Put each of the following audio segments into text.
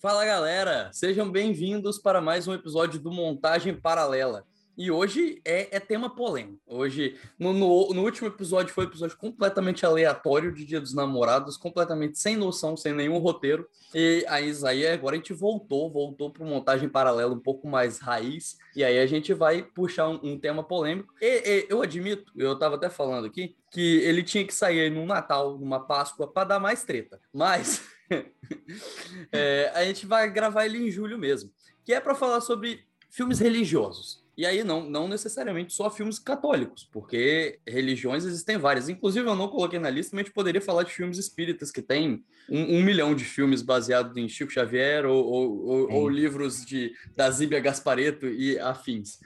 Fala galera, sejam bem-vindos para mais um episódio do Montagem Paralela. E hoje é, é tema polêmico. Hoje, no, no, no, último episódio, foi um episódio completamente aleatório de Dia dos Namorados, completamente sem noção, sem nenhum roteiro. E aí, aí agora a gente voltou, voltou para montagem paralela um pouco mais raiz. E aí a gente vai puxar um, um tema polêmico. E, e, eu admito, eu estava até falando aqui, que ele tinha que sair num Natal, numa Páscoa, para dar mais treta. Mas é, a gente vai gravar ele em julho mesmo, que é para falar sobre filmes religiosos. E aí, não, não necessariamente só filmes católicos, porque religiões existem várias. Inclusive, eu não coloquei na lista, mas a gente poderia falar de filmes espíritas, que tem um, um milhão de filmes baseados em Chico Xavier ou, ou, ou, ou livros de, da Zíbia Gaspareto e afins.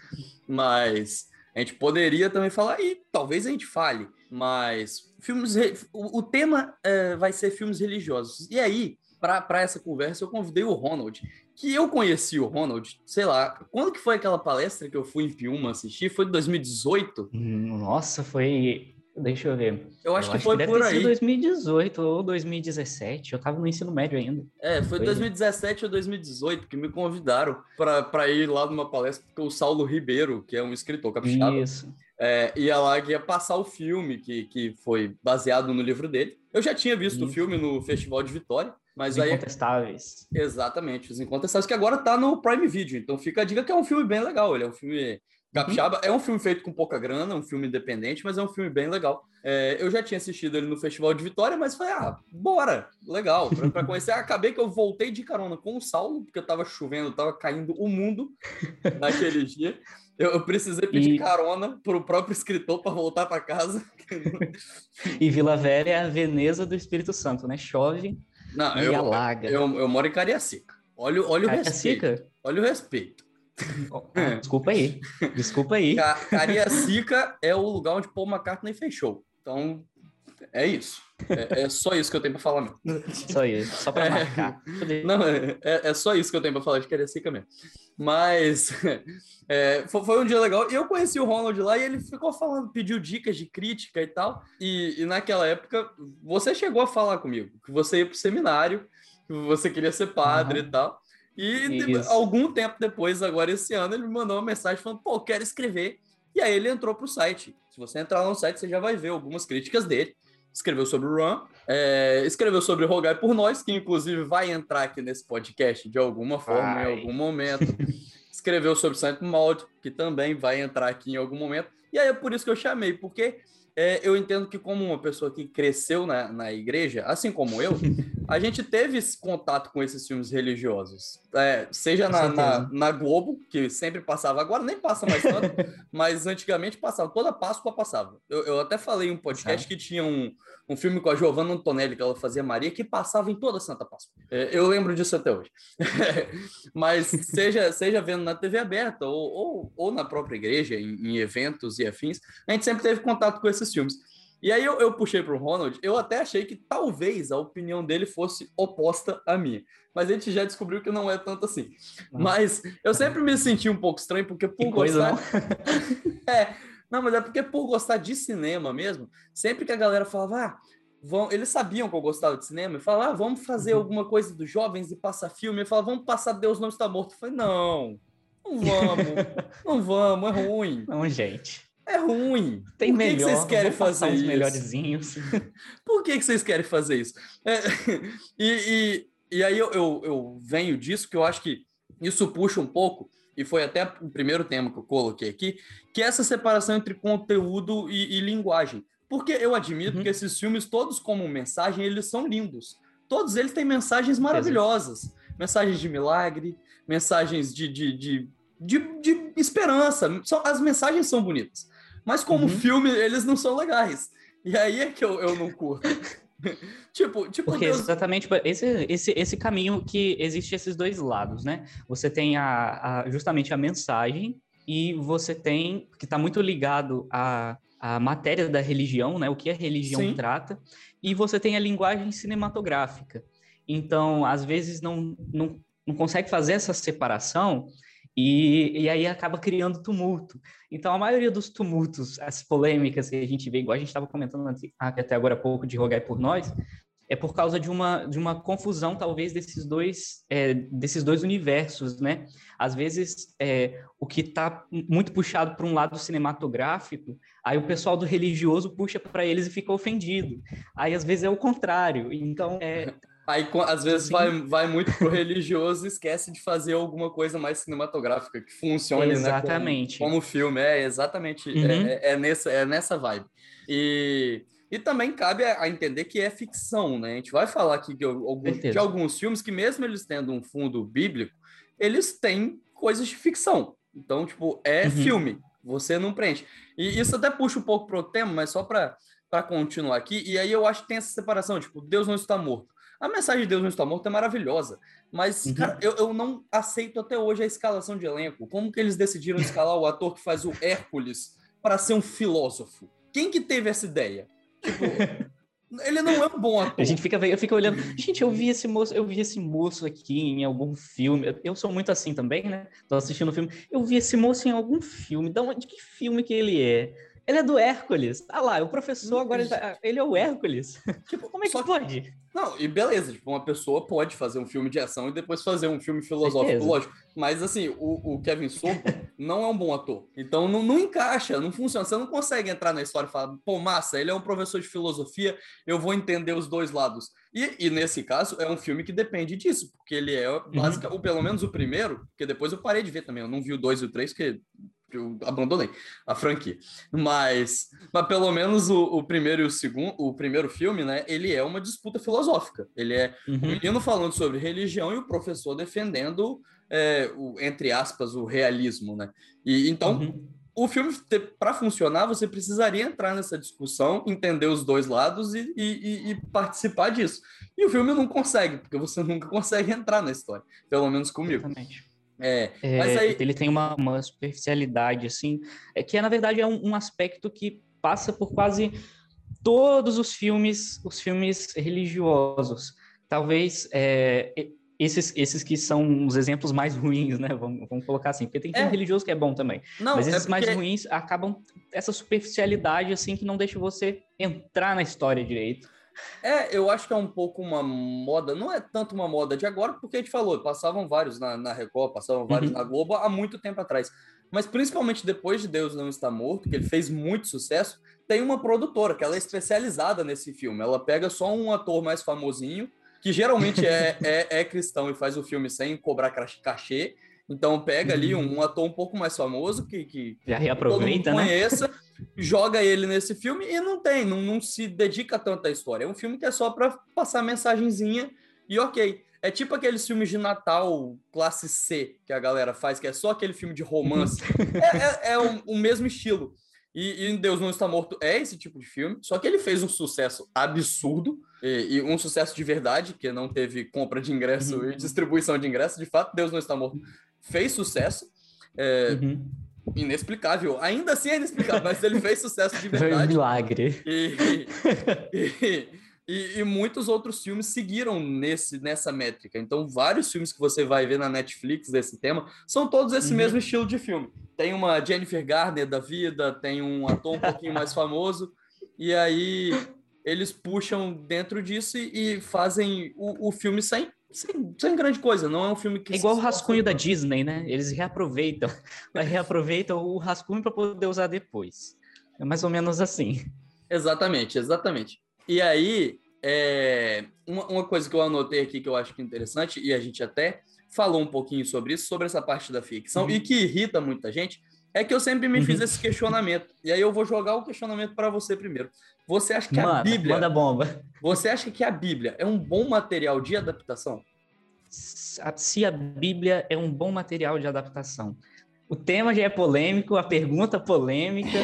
Mas a gente poderia também falar, e talvez a gente fale, mas filmes. O, o tema é, vai ser filmes religiosos. E aí, para essa conversa, eu convidei o Ronald, que eu conheci o Ronald, sei lá, quando que foi aquela palestra que eu fui em Piuma assistir? Foi de 2018? Nossa, foi. Deixa eu ver. Eu acho eu que acho foi que por aí. 2018 ou 2017. Eu tava no ensino médio ainda. É, foi, foi 2017 ou 2018 que me convidaram para ir lá numa palestra porque o Saulo Ribeiro, que é um escritor capixaba, Isso. É, ia lá ia passar o filme que, que foi baseado no livro dele. Eu já tinha visto o filme no Festival de Vitória. Mas os aí, Incontestáveis. Exatamente, Os Incontestáveis, que agora tá no Prime Video. Então fica a dica que é um filme bem legal. Ele é um filme capixaba. Uhum. É um filme feito com pouca grana, um filme independente, mas é um filme bem legal. É, eu já tinha assistido ele no Festival de Vitória, mas falei, ah, bora, legal, para conhecer. Acabei que eu voltei de carona com o Saulo, porque tava chovendo, tava caindo o mundo naquele dia. Eu, eu, precisei pedir e... carona para o próprio escritor para voltar para casa. e Vila Velha é a Veneza do Espírito Santo, né? Chove não, e eu, alaga. Eu, eu, eu, moro em Cariacica. Olha, olha o Cariacica? respeito. Olha o respeito. Ah, desculpa aí. Desculpa aí. Cariacica é o lugar onde Paul McCartney fechou. Então, é isso. É, é, só isso que eu tenho para falar mesmo. Só isso, só para é, marcar. Não, é, é, só isso que eu tenho para falar de Cariacica mesmo. Mas é, foi, foi, um dia legal. E eu conheci o Ronald lá e ele ficou falando, pediu dicas de crítica e tal. E, e naquela época, você chegou a falar comigo que você ia para o seminário, que você queria ser padre uhum. e tal. E de, algum tempo depois, agora esse ano, ele me mandou uma mensagem falando: pô, quero escrever. E aí ele entrou para o site. Se você entrar no site, você já vai ver algumas críticas dele escreveu sobre o Run, é, escreveu sobre Rogai por Nós, que inclusive vai entrar aqui nesse podcast de alguma forma, vai. em algum momento. escreveu sobre Saint Maud, que também vai entrar aqui em algum momento. E aí é por isso que eu chamei, porque é, eu entendo que como uma pessoa que cresceu na, na igreja, assim como eu, a gente teve esse contato com esses filmes religiosos. É, seja na, na, na, Globo, que sempre passava, agora nem passa mais tanto, mas antigamente passava, toda Páscoa passava. Eu, eu até falei em um podcast que tinha um, um filme com a Giovanna Antonelli, que ela fazia Maria, que passava em toda Santa Páscoa. É, eu lembro disso até hoje. mas seja, seja vendo na TV aberta ou, ou, ou na própria igreja, em, em eventos e afins, a gente sempre teve contato com esses filmes. E aí eu, eu puxei para o Ronald, eu até achei que talvez a opinião dele fosse oposta à minha. Mas a gente já descobriu que não é tanto assim. Uhum. Mas eu sempre me senti um pouco estranho, porque por que gostar. é, não, mas é porque por gostar de cinema mesmo, sempre que a galera falava, ah, vão... eles sabiam que eu gostava de cinema, e falavam, ah, vamos fazer uhum. alguma coisa dos jovens e passar filme. Eu falava, vamos passar Deus não está morto. Eu falei, não, não vamos, não vamos, é ruim. Não, gente. É ruim. Tem Por melhor. que, vocês querem fazer isso? melhorzinhos. Por que, que vocês querem fazer isso? É, e, e, e aí eu, eu, eu venho disso que eu acho que isso puxa um pouco, e foi até o primeiro tema que eu coloquei aqui, que é essa separação entre conteúdo e, e linguagem. Porque eu admito uhum. que esses filmes, todos como mensagem, eles são lindos. Todos eles têm mensagens maravilhosas. Mensagens de milagre, mensagens de, de, de, de, de esperança. As mensagens são bonitas. Mas como uhum. filme, eles não são legais. E aí é que eu, eu não curto. tipo, tipo Porque Deus... exatamente esse, esse, esse caminho que existe esses dois lados, né? Você tem a, a justamente a mensagem e você tem que está muito ligado à, à matéria da religião, né? O que a religião Sim. trata, e você tem a linguagem cinematográfica. Então, às vezes não, não, não consegue fazer essa separação e, e aí acaba criando tumulto. Então, a maioria dos tumultos, as polêmicas que a gente vê, igual a gente estava comentando até agora há pouco de Rogai por Nós, é por causa de uma, de uma confusão, talvez, desses dois, é, desses dois universos, né? Às vezes, é, o que está muito puxado para um lado cinematográfico, aí o pessoal do religioso puxa para eles e fica ofendido. Aí, às vezes, é o contrário. Então, é... Aí, às vezes, vai, vai muito pro religioso e esquece de fazer alguma coisa mais cinematográfica, que funcione, exatamente. né? Como, como filme. É, exatamente. Uhum. É, é, nessa, é nessa vibe. E... E também cabe a entender que é ficção, né? A gente vai falar aqui de alguns, de alguns filmes que, mesmo eles tendo um fundo bíblico, eles têm coisas de ficção. Então, tipo, é uhum. filme. Você não preenche. E isso até puxa um pouco pro tema, mas só para continuar aqui. E aí eu acho que tem essa separação, tipo, Deus não está morto. A mensagem de Deus não está morto é maravilhosa, mas, uhum. cara, eu, eu não aceito até hoje a escalação de elenco. Como que eles decidiram escalar o ator que faz o Hércules para ser um filósofo? Quem que teve essa ideia? Tipo, ele não é um bom ator. A gente fica, eu fico olhando, gente, eu vi esse moço, eu vi esse moço aqui em algum filme. Eu sou muito assim também, né? Tô assistindo o filme. Eu vi esse moço em algum filme. De onde que filme que ele é? Ele é do Hércules. Ah lá, o professor agora ele, tá... ele, é o Hércules. Tipo, como é que, que pode? Não, e beleza, tipo, uma pessoa pode fazer um filme de ação e depois fazer um filme filosófico, lógico. Mas assim, o, o Kevin Sorbo não é um bom ator. Então não, não encaixa, não funciona. Você não consegue entrar na história e falar, pô, massa, ele é um professor de filosofia, eu vou entender os dois lados. E, e nesse caso, é um filme que depende disso, porque ele é básica, uhum. ou pelo menos o primeiro, porque depois eu parei de ver também. Eu não vi o dois e o três, porque eu abandonei a franquia. Mas, mas pelo menos o, o, primeiro e o segundo, o primeiro filme, né? Ele é uma disputa filosófica. Ele é uhum. o menino falando sobre religião e o professor defendendo, é, o, entre aspas, o realismo, né? E então uhum. o filme para funcionar você precisaria entrar nessa discussão, entender os dois lados e, e, e participar disso. E o filme não consegue, porque você nunca consegue entrar na história, pelo menos comigo. Exatamente. É, é, aí... Ele tem uma, uma superficialidade, assim, é, que é, na verdade é um, um, aspecto que passa por quase todos os filmes, os filmes religiosos. Talvez é, esses, esses que são os exemplos mais ruins, né? Vamos, vamos colocar assim, porque tem filme é. religioso que é bom também. Não, mas é esses porque... mais ruins acabam essa superficialidade, assim, que não deixa você entrar na história direito. É, eu acho que é um pouco uma moda, não é tanto uma moda de agora, porque a gente falou, passavam vários na, na Record, passavam vários uhum. na Globo há muito tempo atrás. Mas principalmente depois de Deus Não Está Morto, que ele fez muito sucesso, tem uma produtora que ela é especializada nesse filme. Ela pega só um ator mais famosinho, que geralmente é, é, é cristão e faz o filme sem cobrar cachê, então pega ali um, um, ator um pouco mais famoso que, que já reaproveita, todo mundo né? conheça, né? Joga ele nesse filme e não tem, não, não se dedica tanto à história. É um filme que é só para passar mensagenzinha e ok. É tipo aqueles filmes de Natal classe C que a galera faz, que é só aquele filme de romance. é, é, é o, o, mesmo estilo. E, e, Deus Não Está Morto é esse tipo de filme, só que ele fez um sucesso absurdo e, e um sucesso de verdade, que não teve compra de ingresso uhum. e distribuição de ingresso. De fato, Deus Não Está Morto fez sucesso. É, uhum. Inexplicável. Ainda assim é inexplicável, mas ele fez sucesso de verdade. Foi um milagre. E, e, e, e, muitos outros filmes seguiram nesse, nessa métrica. Então, vários filmes que você vai ver na Netflix desse tema são todos esse uhum. mesmo estilo de filme. Tem uma Jennifer Garner da vida, tem um ator um pouquinho mais famoso, e aí eles puxam dentro disso e, e fazem o, o filme sem sem, sem grande coisa, não é um filme que. É igual o rascunho da Disney, né? Eles reaproveitam, reaproveitam o rascunho para poder usar depois. É mais ou menos assim. Exatamente, exatamente. E aí, é, uma, uma coisa que eu anotei aqui que eu acho que é interessante, e a gente até falou um pouquinho sobre isso, sobre essa parte da ficção, uhum. e que irrita muita gente, é que eu sempre me fiz uhum. esse questionamento. E aí eu vou jogar o questionamento para você primeiro. Você acha que manda, a Bíblia. Manda bomba. Você acha que a Bíblia é um bom material de adaptação? Se a Bíblia é um bom material de adaptação. O tema já é polêmico, a pergunta polêmica,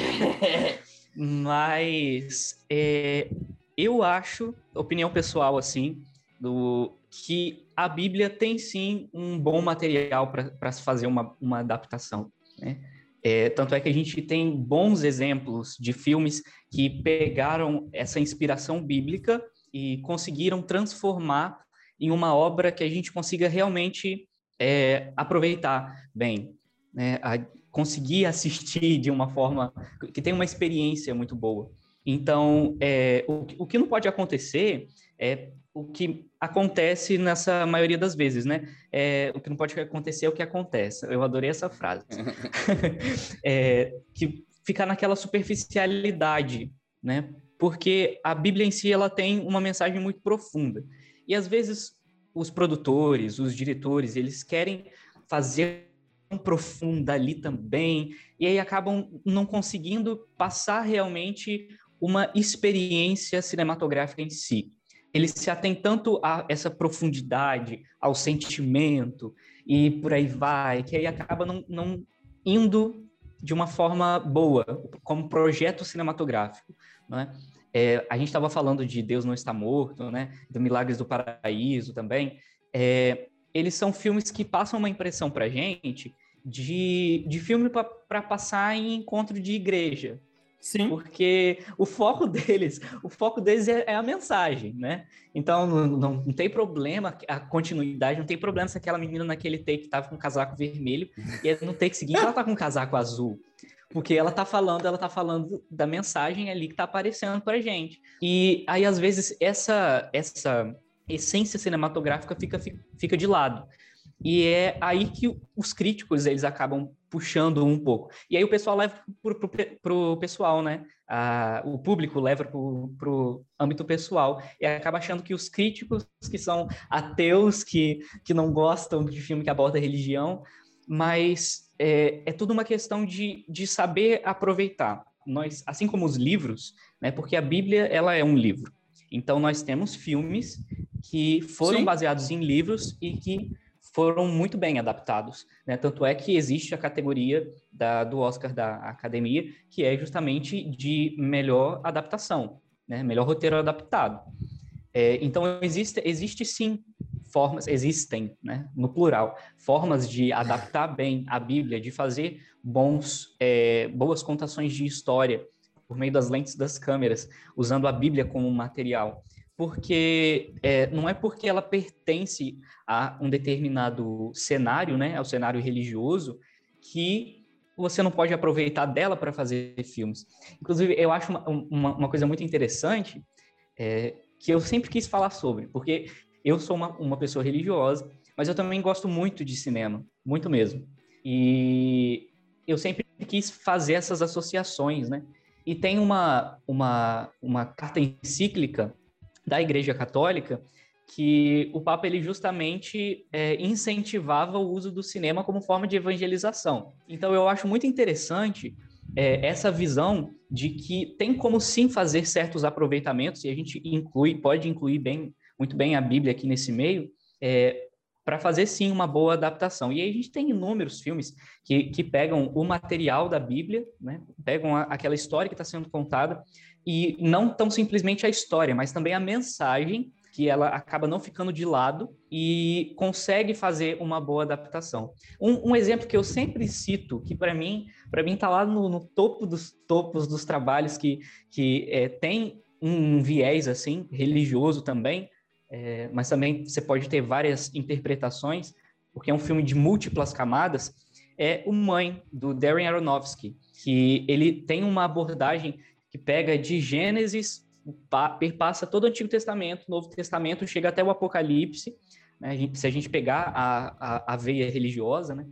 mas é, eu acho, opinião pessoal assim, do que a Bíblia tem sim um bom material para se fazer uma, uma adaptação. Né? É, tanto é que a gente tem bons exemplos de filmes que pegaram essa inspiração bíblica e conseguiram transformar em uma obra que a gente consiga realmente é, aproveitar bem, né? A conseguir assistir de uma forma que tem uma experiência muito boa. Então, é, o, o que não pode acontecer é o que acontece nessa maioria das vezes, né? É, o que não pode acontecer é o que acontece. Eu adorei essa frase. é, que ficar naquela superficialidade, né? Porque a Bíblia em si ela tem uma mensagem muito profunda. E às vezes os produtores, os diretores, eles querem fazer um profunda ali também, e aí acabam não conseguindo passar realmente uma experiência cinematográfica em si ele se atém tanto a essa profundidade, ao sentimento e por aí vai, que aí acaba não, não indo de uma forma boa, como projeto cinematográfico, né? É, a gente estava falando de Deus não está morto, né? Do Milagres do Paraíso também. É, eles são filmes que passam uma impressão para gente de, de filme para passar em encontro de igreja, Sim. Porque o foco deles, o foco deles é, é a mensagem, né? Então não, não, não, tem problema a continuidade, não tem problema se aquela menina naquele take tava com um casaco vermelho e no take seguinte ela tá com um casaco azul. Porque ela tá falando, ela tá falando da mensagem ali que tá aparecendo pra gente. E aí, às vezes, essa, essa essência cinematográfica fica, fica de lado. E é aí que os críticos eles acabam puxando um pouco. E aí o pessoal leva para o pessoal, né? Ah, o público leva para o âmbito pessoal e acaba achando que os críticos, que são ateus, que, que não gostam de filme que aborda religião, mas é, é tudo uma questão de, de saber aproveitar. Nós, assim como os livros, né? Porque a Bíblia ela é um livro. Então nós temos filmes que foram Sim. baseados em livros e que foram muito bem adaptados. Né? Tanto é que existe a categoria da, do Oscar da Academia, que é justamente de melhor adaptação, né? melhor roteiro adaptado. É, então, existe, existe sim formas, existem, né, no plural, formas de adaptar bem a Bíblia, de fazer bons, é, boas contações de história por meio das lentes das câmeras, usando a Bíblia como material porque é, não é porque ela pertence a um determinado cenário, né, ao cenário religioso, que você não pode aproveitar dela para fazer filmes. Inclusive, eu acho uma, uma, uma coisa muito interessante é, que eu sempre quis falar sobre, porque eu sou uma, uma pessoa religiosa, mas eu também gosto muito de cinema, muito mesmo. E eu sempre quis fazer essas associações, né? E tem uma, uma, uma carta encíclica da Igreja Católica que o Papa ele justamente é, incentivava o uso do cinema como forma de evangelização. Então eu acho muito interessante é, essa visão de que tem como sim fazer certos aproveitamentos e a gente inclui, pode incluir bem, muito bem a Bíblia aqui nesse meio, é, para fazer sim uma boa adaptação. E aí a gente tem inúmeros filmes que, que pegam o material da Bíblia, né? pegam a, aquela história que está sendo contada e não tão simplesmente a história, mas também a mensagem que ela acaba não ficando de lado e consegue fazer uma boa adaptação. Um, um exemplo que eu sempre cito, que para mim, para mim está lá no, no, topo dos topos dos trabalhos que, que é, tem um viés assim religioso também, é, mas também você pode ter várias interpretações, porque é um filme de múltiplas camadas. É o Mãe do Darren Aronofsky, que ele tem uma abordagem que pega de Gênesis, perpassa todo o Antigo Testamento, Novo Testamento, chega até o Apocalipse. Né? A gente, se a gente pegar a, a, a veia religiosa, né?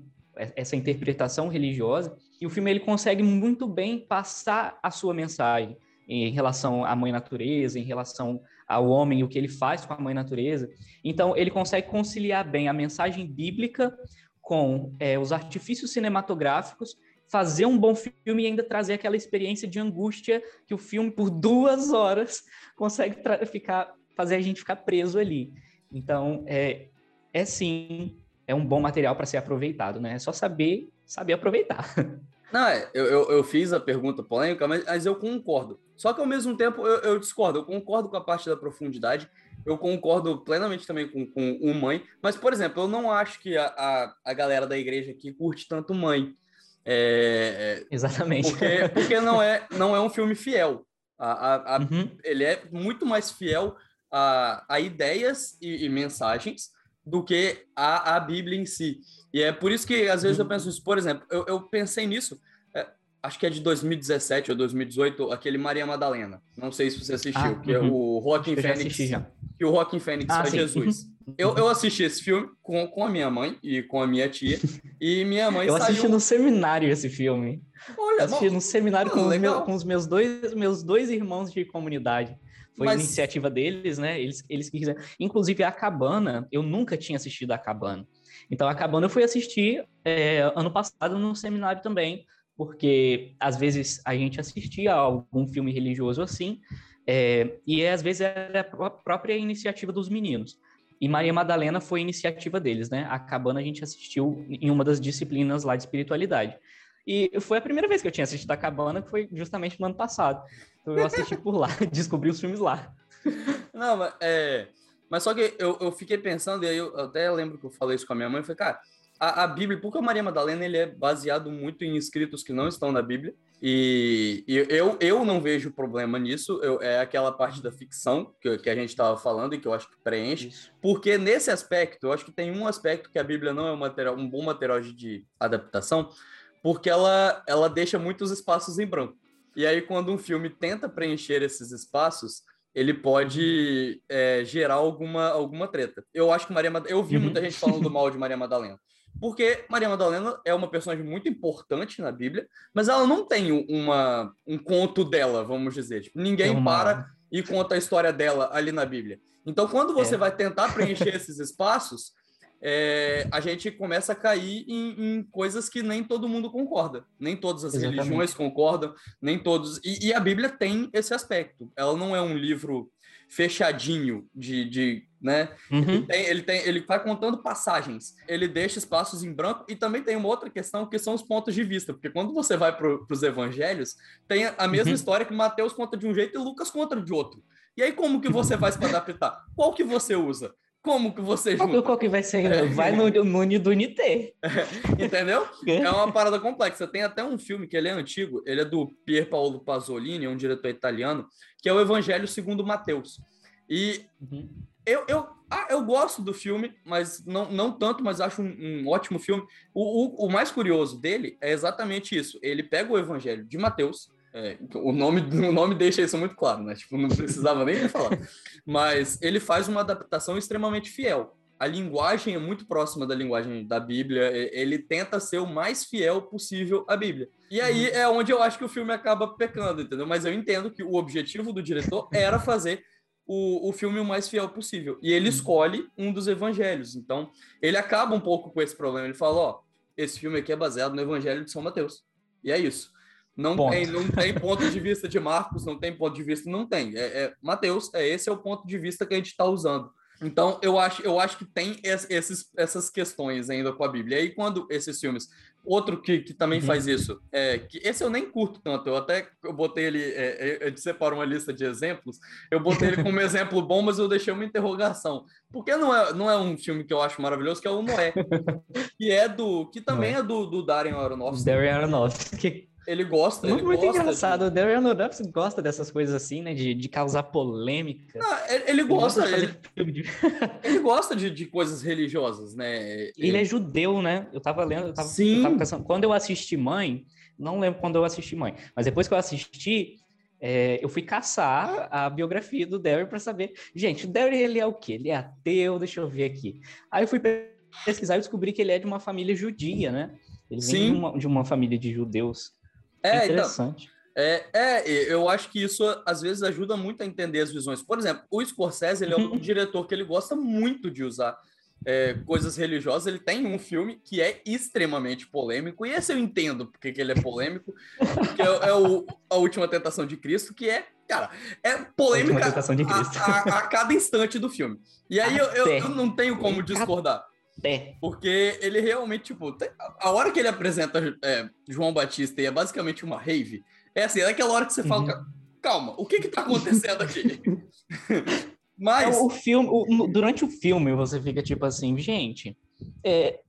essa interpretação religiosa, e o filme ele consegue muito bem passar a sua mensagem em relação à mãe natureza, em relação ao homem, o que ele faz com a mãe natureza. Então, ele consegue conciliar bem a mensagem bíblica com é, os artifícios cinematográficos fazer um bom filme e ainda trazer aquela experiência de angústia que o filme, por duas horas, consegue ficar, fazer a gente ficar preso ali. Então, é, é sim, é um bom material para ser aproveitado, né? É só saber, saber aproveitar. Não, é, eu, eu, eu, fiz a pergunta polêmica, mas, mas, eu concordo. Só que ao mesmo tempo eu, eu, discordo. Eu concordo com a parte da profundidade, eu concordo plenamente também com, com o mãe. Mas, por exemplo, eu não acho que a, a, a galera da igreja aqui curte tanto mãe. É, é, Exatamente. Porque, porque não, é, não é um filme fiel. A, a, a uhum. Ele é muito mais fiel a, a ideias e, e mensagens do que a, a Bíblia em si. E é por isso que às vezes eu uhum. penso isso. Por exemplo, eu, eu pensei nisso. É, acho que é de 2017 ou 2018, aquele Maria Madalena. Não sei se você assistiu, Ah, que é uhum. o Eu já Phoenix. assisti já. Que o Joaquin Phoenix Ah, faz sim. Jesus. Eu, eu assisti esse filme com, com a minha mãe e com a minha tia. E minha mãe Eu saiu... assisti no seminário esse filme. Olha, Eu assisti bom, no seminário ah, com, meus, com os meus dois, meus dois irmãos de comunidade. Foi Mas- iniciativa deles, né? Eles, eles que quiseram. Inclusive, a Cabana, eu nunca tinha assistido a Cabana. Então, a Cabana eu fui assistir é, ano passado no seminário também, porque às vezes a gente assistia a algum filme religioso assim, é, e às vezes era a pró- própria iniciativa dos meninos. E Maria Madalena foi iniciativa deles, né? A Cabana a gente assistiu em uma das disciplinas lá de espiritualidade. E foi a primeira vez que eu tinha assistido a Cabana, que foi justamente no ano passado. Então eu assisti por lá, descobri os filmes lá. Não, mas, é, mas só que eu, eu fiquei pensando, e aí eu até lembro que eu falei isso com a minha mãe, eu falei, cara, a, a Bíblia, porque a Maria Madalena ele é baseado muito em escritos que não estão na Bíblia, e, e eu, eu não vejo problema nisso, eu, é aquela parte da ficção que, que a gente estava falando e que eu acho que preenche, porque nesse aspecto, eu acho que tem um aspecto que a Bíblia não é um, material, um bom material de- adaptação, porque ela, ela deixa muitos espaços em branco. E aí, quando um filme tenta preencher esses espaços, ele pode é, gerar alguma, alguma treta. Eu acho que Maria Madalena. Eu vi Uhum. muita gente falando mal de Maria Madalena. Porque Maria Madalena é uma personagem muito importante na Bíblia, mas ela não tem uma, um conto dela, vamos dizer. Tipo, ninguém É uma- para e conta a história dela ali na Bíblia. Então, quando você É. vai tentar preencher esses espaços, é, a gente começa a cair em, em coisas que nem todo mundo concorda. Nem todas as Exatamente. religiões concordam, nem todos. E, e a Bíblia tem esse aspecto. Ela não é um livro fechadinho de, de né? Ele, Uhum. tem, ele, tem, ele vai contando passagens, ele deixa espaços em branco e também tem uma outra questão que são os pontos de vista, porque quando você vai para os evangelhos, tem a mesma Uhum. história que Mateus conta de um jeito e Lucas conta de outro. E aí como que você faz para adaptar? Qual que você usa? Como que você Qual, que- junta? qual que vai ser? É. Vai no, no do NT. Entendeu? É uma parada complexa. Tem até um filme que ele é antigo, ele é do Pier Paolo Pasolini, é um diretor italiano, que é o Evangelho segundo Mateus. E Uhum. Eu, eu, ah, eu gosto do filme, mas não, não tanto, mas acho um, um ótimo filme. O, o, o mais curioso dele é exatamente isso. Ele pega o Evangelho de Mateus, é, o, nome, o nome deixa isso muito claro, né? Tipo, não precisava nem falado. Mas ele faz uma adaptação extremamente fiel. A linguagem é muito próxima da linguagem da Bíblia. Ele tenta ser o mais fiel possível à Bíblia. E aí é onde eu acho que o filme acaba pecando, entendeu? Mas eu entendo que o objetivo do diretor era fazer o, o filme o mais fiel possível. E ele escolhe um dos evangelhos. Então, ele acaba um pouco com esse problema. Ele fala: ó, esse filme aqui é baseado no Evangelho de São Mateus. E é isso. Não Ponto. tem, não tem ponto de vista de Marcos, não tem ponto de vista, não tem. É, é Mateus, é esse é o ponto de vista que a gente está usando. Então, eu acho, eu acho que tem es- esses, essas questões ainda com a Bíblia. E aí, quando esses filmes. Outro que, que também Uhum. faz isso, é que esse eu nem curto tanto, eu até eu botei ele, é, eu separo uma lista de exemplos, eu botei ele como exemplo bom, mas eu deixei uma interrogação. Porque não é, não é um filme que eu acho maravilhoso, que é o Noé, que é do. que também é do, do Darren Aronofsky. Darren Aronofsky. Ele gosta, Muito, ele muito gosta de- engraçado. O Darren Aronofsky gosta dessas coisas assim, né? De, de causar polêmica. Ah, ele, ele Ele gosta, de ele, filme de- ele gosta de, de coisas religiosas, né? Ele é judeu, né? Eu tava lendo, eu tava, Sim. eu tava quando eu assisti Mãe, não lembro quando eu assisti Mãe, mas depois que eu assisti, é, eu fui caçar a biografia do Darren para saber. Gente, o Darren, ele é o quê? Ele é ateu, deixa eu ver aqui. Aí eu fui pesquisar e descobri que ele é de uma família judia, né? Ele vem Sim. de uma, de uma família de judeus. É, então, interessante. É, é, eu acho que isso às vezes ajuda muito a entender as visões. Por exemplo, o Scorsese ele é um Uhum. diretor que ele gosta muito de usar é, coisas religiosas. Ele tem um filme que é extremamente polêmico, e esse eu entendo porque que ele é polêmico, que é, é o, A Última Tentação de Cristo, que é, cara, é polêmica a, a- a cada instante do filme. E aí eu, eu- eu não tenho como discordar. É, Porque ele realmente, tipo, a hora que ele apresenta é, João Batista e é basicamente uma rave, é assim, é aquela hora que você fala, Uhum. "Ca- calma, o que que tá acontecendo aqui? Mas, É, o filme, o- durante o filme você fica tipo assim, gente, é,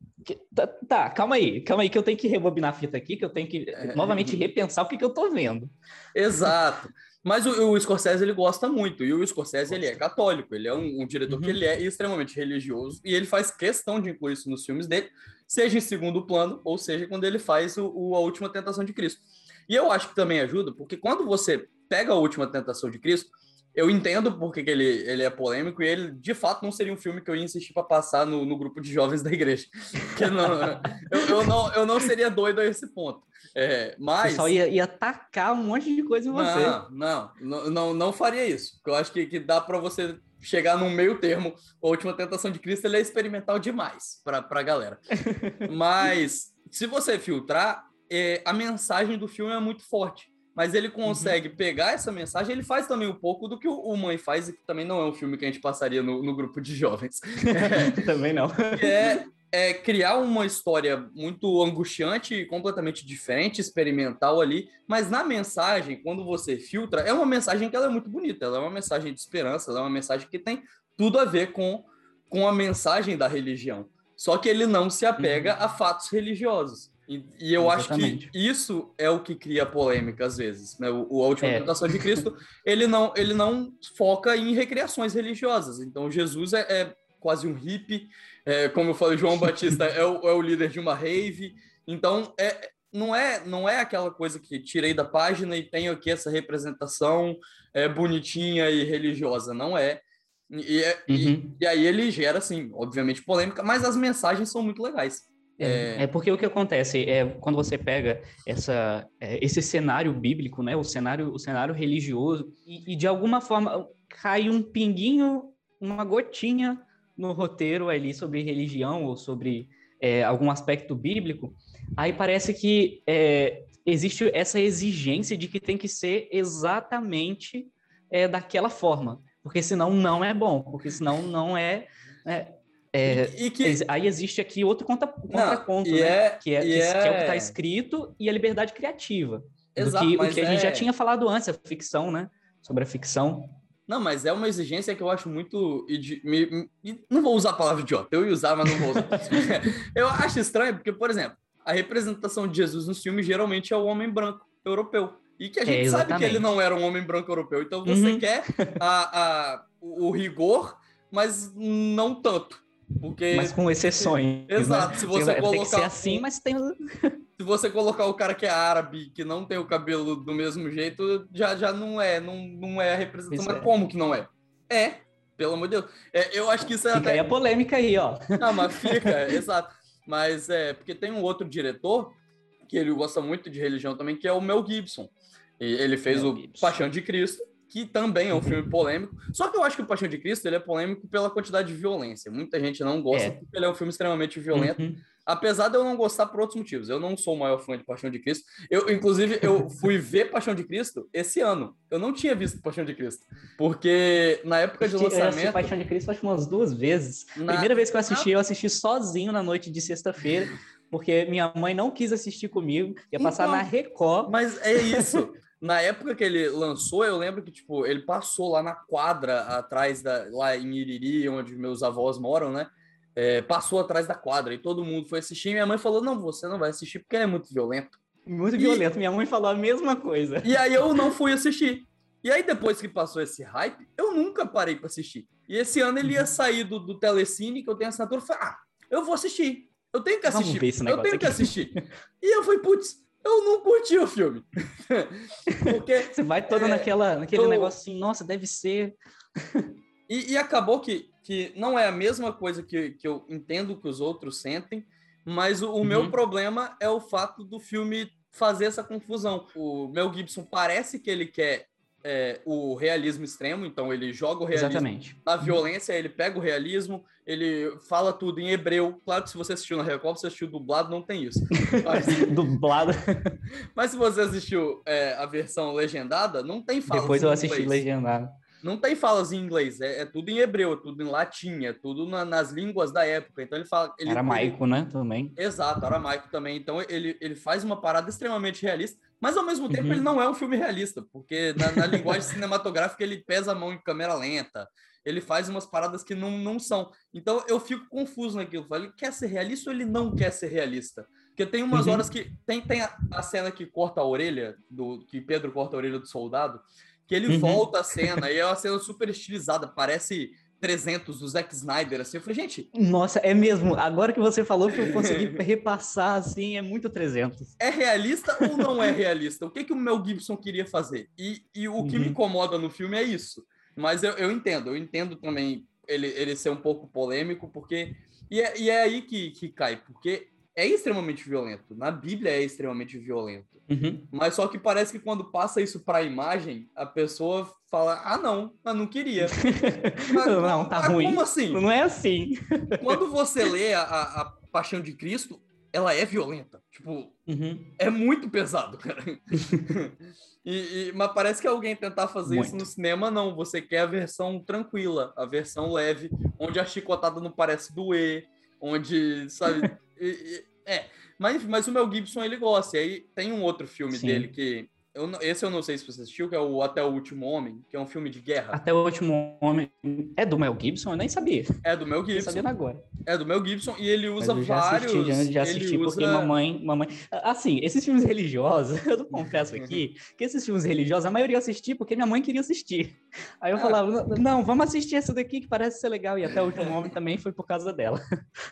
tá, tá, calma aí, calma aí que eu tenho que rebobinar a fita aqui, que eu tenho que É. novamente repensar o que, que eu tô vendo. exato. Mas o, o Scorsese, ele gosta muito, e o Scorsese, ele é católico, ele é um, um diretor que Uhum. ele é extremamente religioso, e ele faz questão de incluir isso nos filmes dele, seja em segundo plano, ou seja quando ele faz o, o A Última Tentação de Cristo. E eu acho que também ajuda, porque quando você pega a última tentação de Cristo, eu entendo porque que ele, ele é polêmico e ele, de fato, não seria um filme que eu ia insistir para passar no, no, grupo de jovens da igreja. Não, eu, eu, não, eu não seria doido a esse ponto. É, mas... Só ia, ia atacar um monte de coisa em você. Não, não, não, não faria isso. Porque eu acho que, que dá para você chegar num meio termo. A última tentação de Cristo ele é experimental demais para a galera. mas, se você filtrar, é, a mensagem do filme é muito forte mas ele consegue uhum. pegar essa mensagem, ele faz também um pouco do que o, Mãe faz, e que também não é um filme que a gente passaria no, no grupo de jovens. também não. é, é criar uma história muito angustiante e completamente diferente, experimental ali, mas na mensagem, quando você filtra, é uma mensagem que ela é muito bonita, ela é uma mensagem de esperança, ela é uma mensagem que tem tudo a ver com, com a mensagem da religião. Só que ele não se apega uhum. a fatos religiosos. E, e eu Exatamente. acho que isso é o que cria polêmica às vezes. Né? O, o A Última é. Tentação de Cristo, ele não, ele não foca em recriações religiosas. Então, Jesus é, é quase um hippie. É, como eu falei, João Batista é, o, é o líder de uma rave. Então, é, não é, não é aquela coisa que tirei da página e tenho aqui essa representação é, bonitinha e religiosa. Não é. E, é, uhum. e, e, aí ele gera, assim, obviamente, polêmica, mas as mensagens são muito legais. É, é, porque o que acontece é quando você pega essa, é, esse cenário bíblico, né, o cenário, o cenário religioso, e, e, de alguma forma cai um pinguinho, uma gotinha no roteiro ali sobre religião ou sobre é, algum aspecto bíblico, aí parece que é, existe essa exigência de que tem que ser exatamente é, daquela forma, porque senão não é bom, porque senão não é, é é, e que... Aí existe aqui outro contraponto, né? É, que, é, que, é... que, é... o que está escrito e a liberdade criativa. Exato, que, o que a gente já é tinha falado antes, a ficção, né? Sobre a ficção. Não, mas é uma exigência que eu acho muito. Me, me, não vou usar a palavra idiota, eu ia usar, mas não vou usar. eu acho estranho, porque, por exemplo, a representação de Jesus no filme geralmente é o homem branco europeu. E que a gente é, sabe que ele não era um homem branco europeu. Então você uhum. quer a, a, o rigor, mas não tanto. Porque... Mas com exceções. Né? Exato. Né? Se você colocar... Tem que ser assim, mas tem... se você colocar o cara que é árabe, que não tem o cabelo do mesmo jeito, já, já não é, não, não é a representação. Isso mas é. como que não é? É, pelo amor de Deus. É, eu acho que isso é fica até... aí a polêmica aí, ó. Não, mas fica, exato. Mas é, porque tem um outro diretor, que ele gosta muito de religião também, que é o Mel Gibson. E ele fez Mel o Gibson. Paixão de Cristo, que também é um filme polêmico. Só que eu acho que o Paixão de Cristo ele é polêmico pela quantidade de violência. Muita gente não gosta é. porque ele é um filme extremamente violento. Uhum. Apesar de eu não gostar por outros motivos. Eu não sou o maior fã de Paixão de Cristo. Eu, inclusive, eu fui ver Paixão de Cristo esse ano. Eu não tinha visto Paixão de Cristo. Porque na época de lançamento. Eu assisti Paixão de Cristo acho umas duas vezes. Na... Primeira vez que eu assisti, eu assisti sozinho na noite de sexta-feira. Porque minha mãe não quis assistir comigo, ia então, passar na Record. Mas é isso. Na época que ele lançou, eu lembro que, tipo, ele passou lá na quadra atrás da. lá em Iriri, onde meus avós moram, né? É, passou atrás da quadra e todo mundo foi assistir. E minha mãe falou: Não, você não vai assistir porque ele é muito violento. Muito e... violento. Minha mãe falou a mesma coisa. E aí eu não fui assistir. E aí, depois que passou esse hype, eu nunca parei para assistir. E esse ano ele ia uhum. sair do, do Telecine, que eu tenho assinatura, e falei: Ah, eu vou assistir. Eu tenho que assistir. eu tenho aqui. que assistir. e eu fui, putz, eu não curti o filme. Porque, Você vai todo é, naquela, naquele tô... negócio assim, nossa, deve ser. e, e, acabou que, que não é a mesma coisa que, que eu entendo que os outros sentem, mas o, o uhum. meu problema é o fato do filme fazer essa confusão. O Mel Gibson parece que ele quer é, o realismo extremo, então ele joga o realismo Exatamente. na violência, ele pega o realismo, ele fala tudo em hebreu. Claro que se você assistiu na Record, você assistiu dublado, não tem isso. Mas, dublado. Mas se você assistiu é, a versão legendada, não tem fala. Depois eu assisti legendado. Não tem falas em inglês, é, é, tudo em hebreu, é tudo em latim, é tudo na, nas línguas da época. Então ele fala. Ele, aramaico, ele, né? Também. Exato, aramaico também. Então ele, ele faz uma parada extremamente realista mas ao mesmo tempo uhum. ele não é um filme realista, porque na, na linguagem cinematográfica ele pesa a mão em câmera lenta, ele faz umas paradas que não, não são. Então eu fico confuso naquilo. Ele quer ser realista ou ele não quer ser realista? Porque tem umas uhum. horas que. Tem, tem a, a, cena que corta a orelha, do que Pedro corta a orelha do soldado, que ele uhum. volta a cena, e é uma cena super estilizada, parece 300 do Zack Snyder, assim. Eu falei, gente. Nossa, é mesmo. Agora que você falou que eu consegui repassar, assim, é muito 300. É realista ou não é realista? O que, que o Mel Gibson queria fazer? E, e o que uhum. me incomoda no filme é isso. Mas eu, eu entendo, eu entendo também ele, ele ser um pouco polêmico, porque. E é, e é aí que, que cai, porque é extremamente violento. Na Bíblia é extremamente violento. Uhum. Mas só que parece que quando passa isso para a imagem, a pessoa fala: ah, não, eu não queria. mas, não, tá ruim. Como assim? Não é assim. quando você lê a, a Paixão de Cristo, ela é violenta. Tipo, uhum. é muito pesado, cara. e, e, mas parece que alguém tentar fazer muito. isso no cinema, não. Você quer a versão tranquila, a versão leve, onde a chicotada não parece doer, onde, sabe. É, mas, mas o Mel Gibson ele gosta. E aí tem um outro filme Sim. dele que eu, esse eu não sei se você assistiu, que é o Até o Último Homem, que é um filme de guerra. Até o Último Homem. É do Mel Gibson? Eu nem sabia. É do Mel Gibson. Eu sabendo agora. É do Mel Gibson e ele usa já vários. Assisti, já, já assisti ele porque usa... mamãe, mamãe. Assim, esses filmes religiosos, eu confesso aqui que esses filmes religiosos, a maioria eu assisti porque minha mãe queria assistir. Aí eu ah. falava, não, vamos assistir esse daqui que parece ser legal. E Até o Último Homem também foi por causa dela.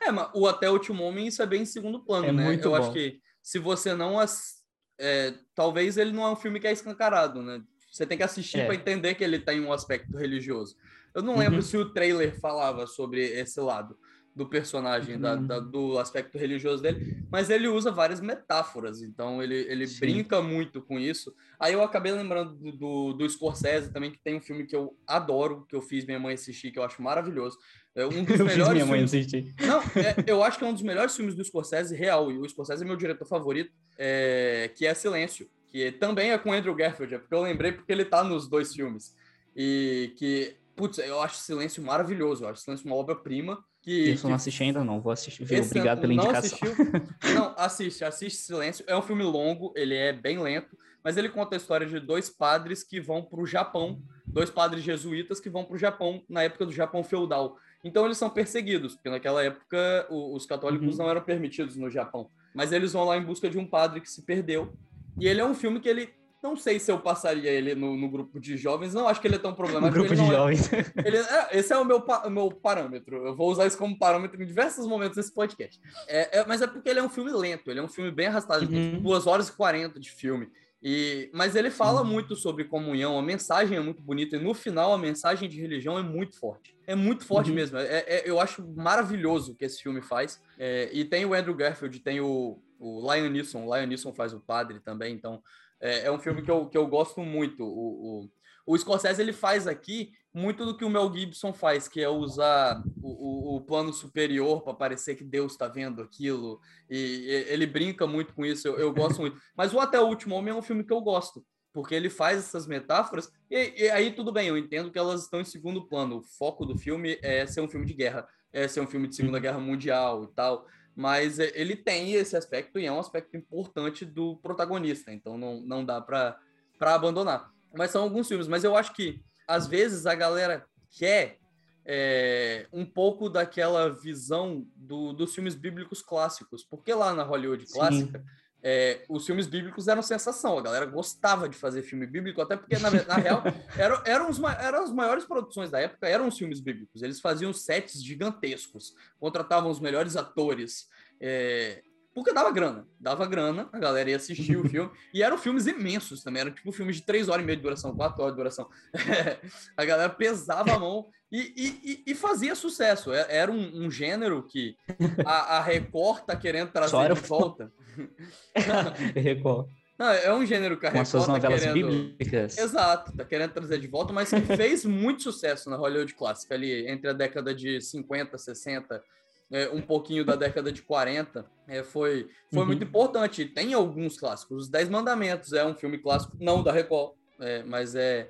É, mas o Até o Último Homem, isso é bem em segundo plano, é né? Muito eu bom. acho que se você não assiste é, talvez ele não é um filme que é escancarado, né? Você tem que assistir é. para entender que ele tem um aspecto religioso. Eu não lembro uhum. se o trailer falava sobre esse lado do personagem, uhum. da, da, do aspecto religioso dele, mas ele usa várias metáforas, então ele, ele brinca muito com isso. Aí eu acabei lembrando do, do, do, Scorsese também, que tem um filme que eu adoro, que eu fiz minha mãe assistir, que eu acho maravilhoso. É um dos eu melhores minha mãe assistir. Não, é, eu acho que é um dos melhores filmes do Scorsese real, e o Scorsese é meu diretor favorito, é, que é Silêncio, que também é com Andrew Garfield, é porque eu lembrei porque ele tá nos dois filmes. E que, putz, eu acho Silêncio maravilhoso, eu acho Silêncio uma obra-prima, que, Isso que... não assisti ainda, não. Vou assistir. Viu? Obrigado pela indicação. não, assiste, assiste Silêncio. É um filme longo, ele é bem lento, mas ele conta a história de dois padres que vão para o Japão, dois padres jesuítas que vão para o Japão na época do Japão feudal. Então eles são perseguidos, porque naquela época os católicos uhum. não eram permitidos no Japão. Mas eles vão lá em busca de um padre que se perdeu. E ele é um filme que ele não sei se eu passaria ele no, no, grupo de jovens. Não acho que ele é tão problemático. No grupo de é, jovens. Ele, é, esse é o meu, o meu parâmetro. Eu vou usar isso como parâmetro em diversos momentos desse podcast. É, é mas é porque ele é um filme lento. Ele é um filme bem arrastado. Uhum. Tem duas horas e quarenta de filme. E, mas ele fala uhum. muito sobre comunhão, a mensagem é muito bonita, e no final a mensagem de religião é muito forte. É muito forte uhum. mesmo. É, é, eu acho maravilhoso o que esse filme faz. É, e tem o Andrew Garfield, tem o, o Lion Neeson. O Lion Neeson faz o padre também, então é, é um filme que eu, que eu gosto muito. O, o, o Scorsese ele faz aqui muito do que o Mel Gibson faz, que é usar o, o, o plano superior para parecer que Deus está vendo aquilo. E, e, ele brinca muito com isso, eu, eu gosto muito. Mas o Até o Último Homem é um filme que eu gosto, porque ele faz essas metáforas. E, e aí tudo bem, eu entendo que elas estão em segundo plano. O foco do filme é ser um filme de guerra, é ser um filme de Segunda Guerra Mundial e tal mas é, ele tem esse aspecto e é um aspecto importante do protagonista, então não, não dá para abandonar. Mas são alguns filmes, mas eu acho que às vezes a galera quer é, um pouco daquela visão do, dos filmes bíblicos clássicos, porque lá na Hollywood clássica. É, os filmes bíblicos eram sensação. A galera gostava de fazer filme bíblico, até porque, na, na real, eram, eram, os, eram as maiores produções da época, eram os filmes bíblicos. Eles faziam sets gigantescos, contratavam os melhores atores. É, porque dava grana. Dava grana, a galera ia assistir o filme. E eram filmes imensos também. Eram tipo filmes de três horas e meia de duração, quatro horas de duração. a galera pesava a mão e, e, e fazia sucesso. É, era um, um gênero que a, a Record tá querendo trazer de volta. Record. Não, é um gênero que a Record tá querendo... bíblicas. Exato, tá querendo trazer de volta, mas que fez muito sucesso na Hollywood clássica ali, entre a década de 50, 60, é, um pouquinho da década de 40, é, foi, foi uhum. muito importante. Tem alguns clássicos. Os Dez Mandamentos é um filme clássico, não da Record, é, mas é...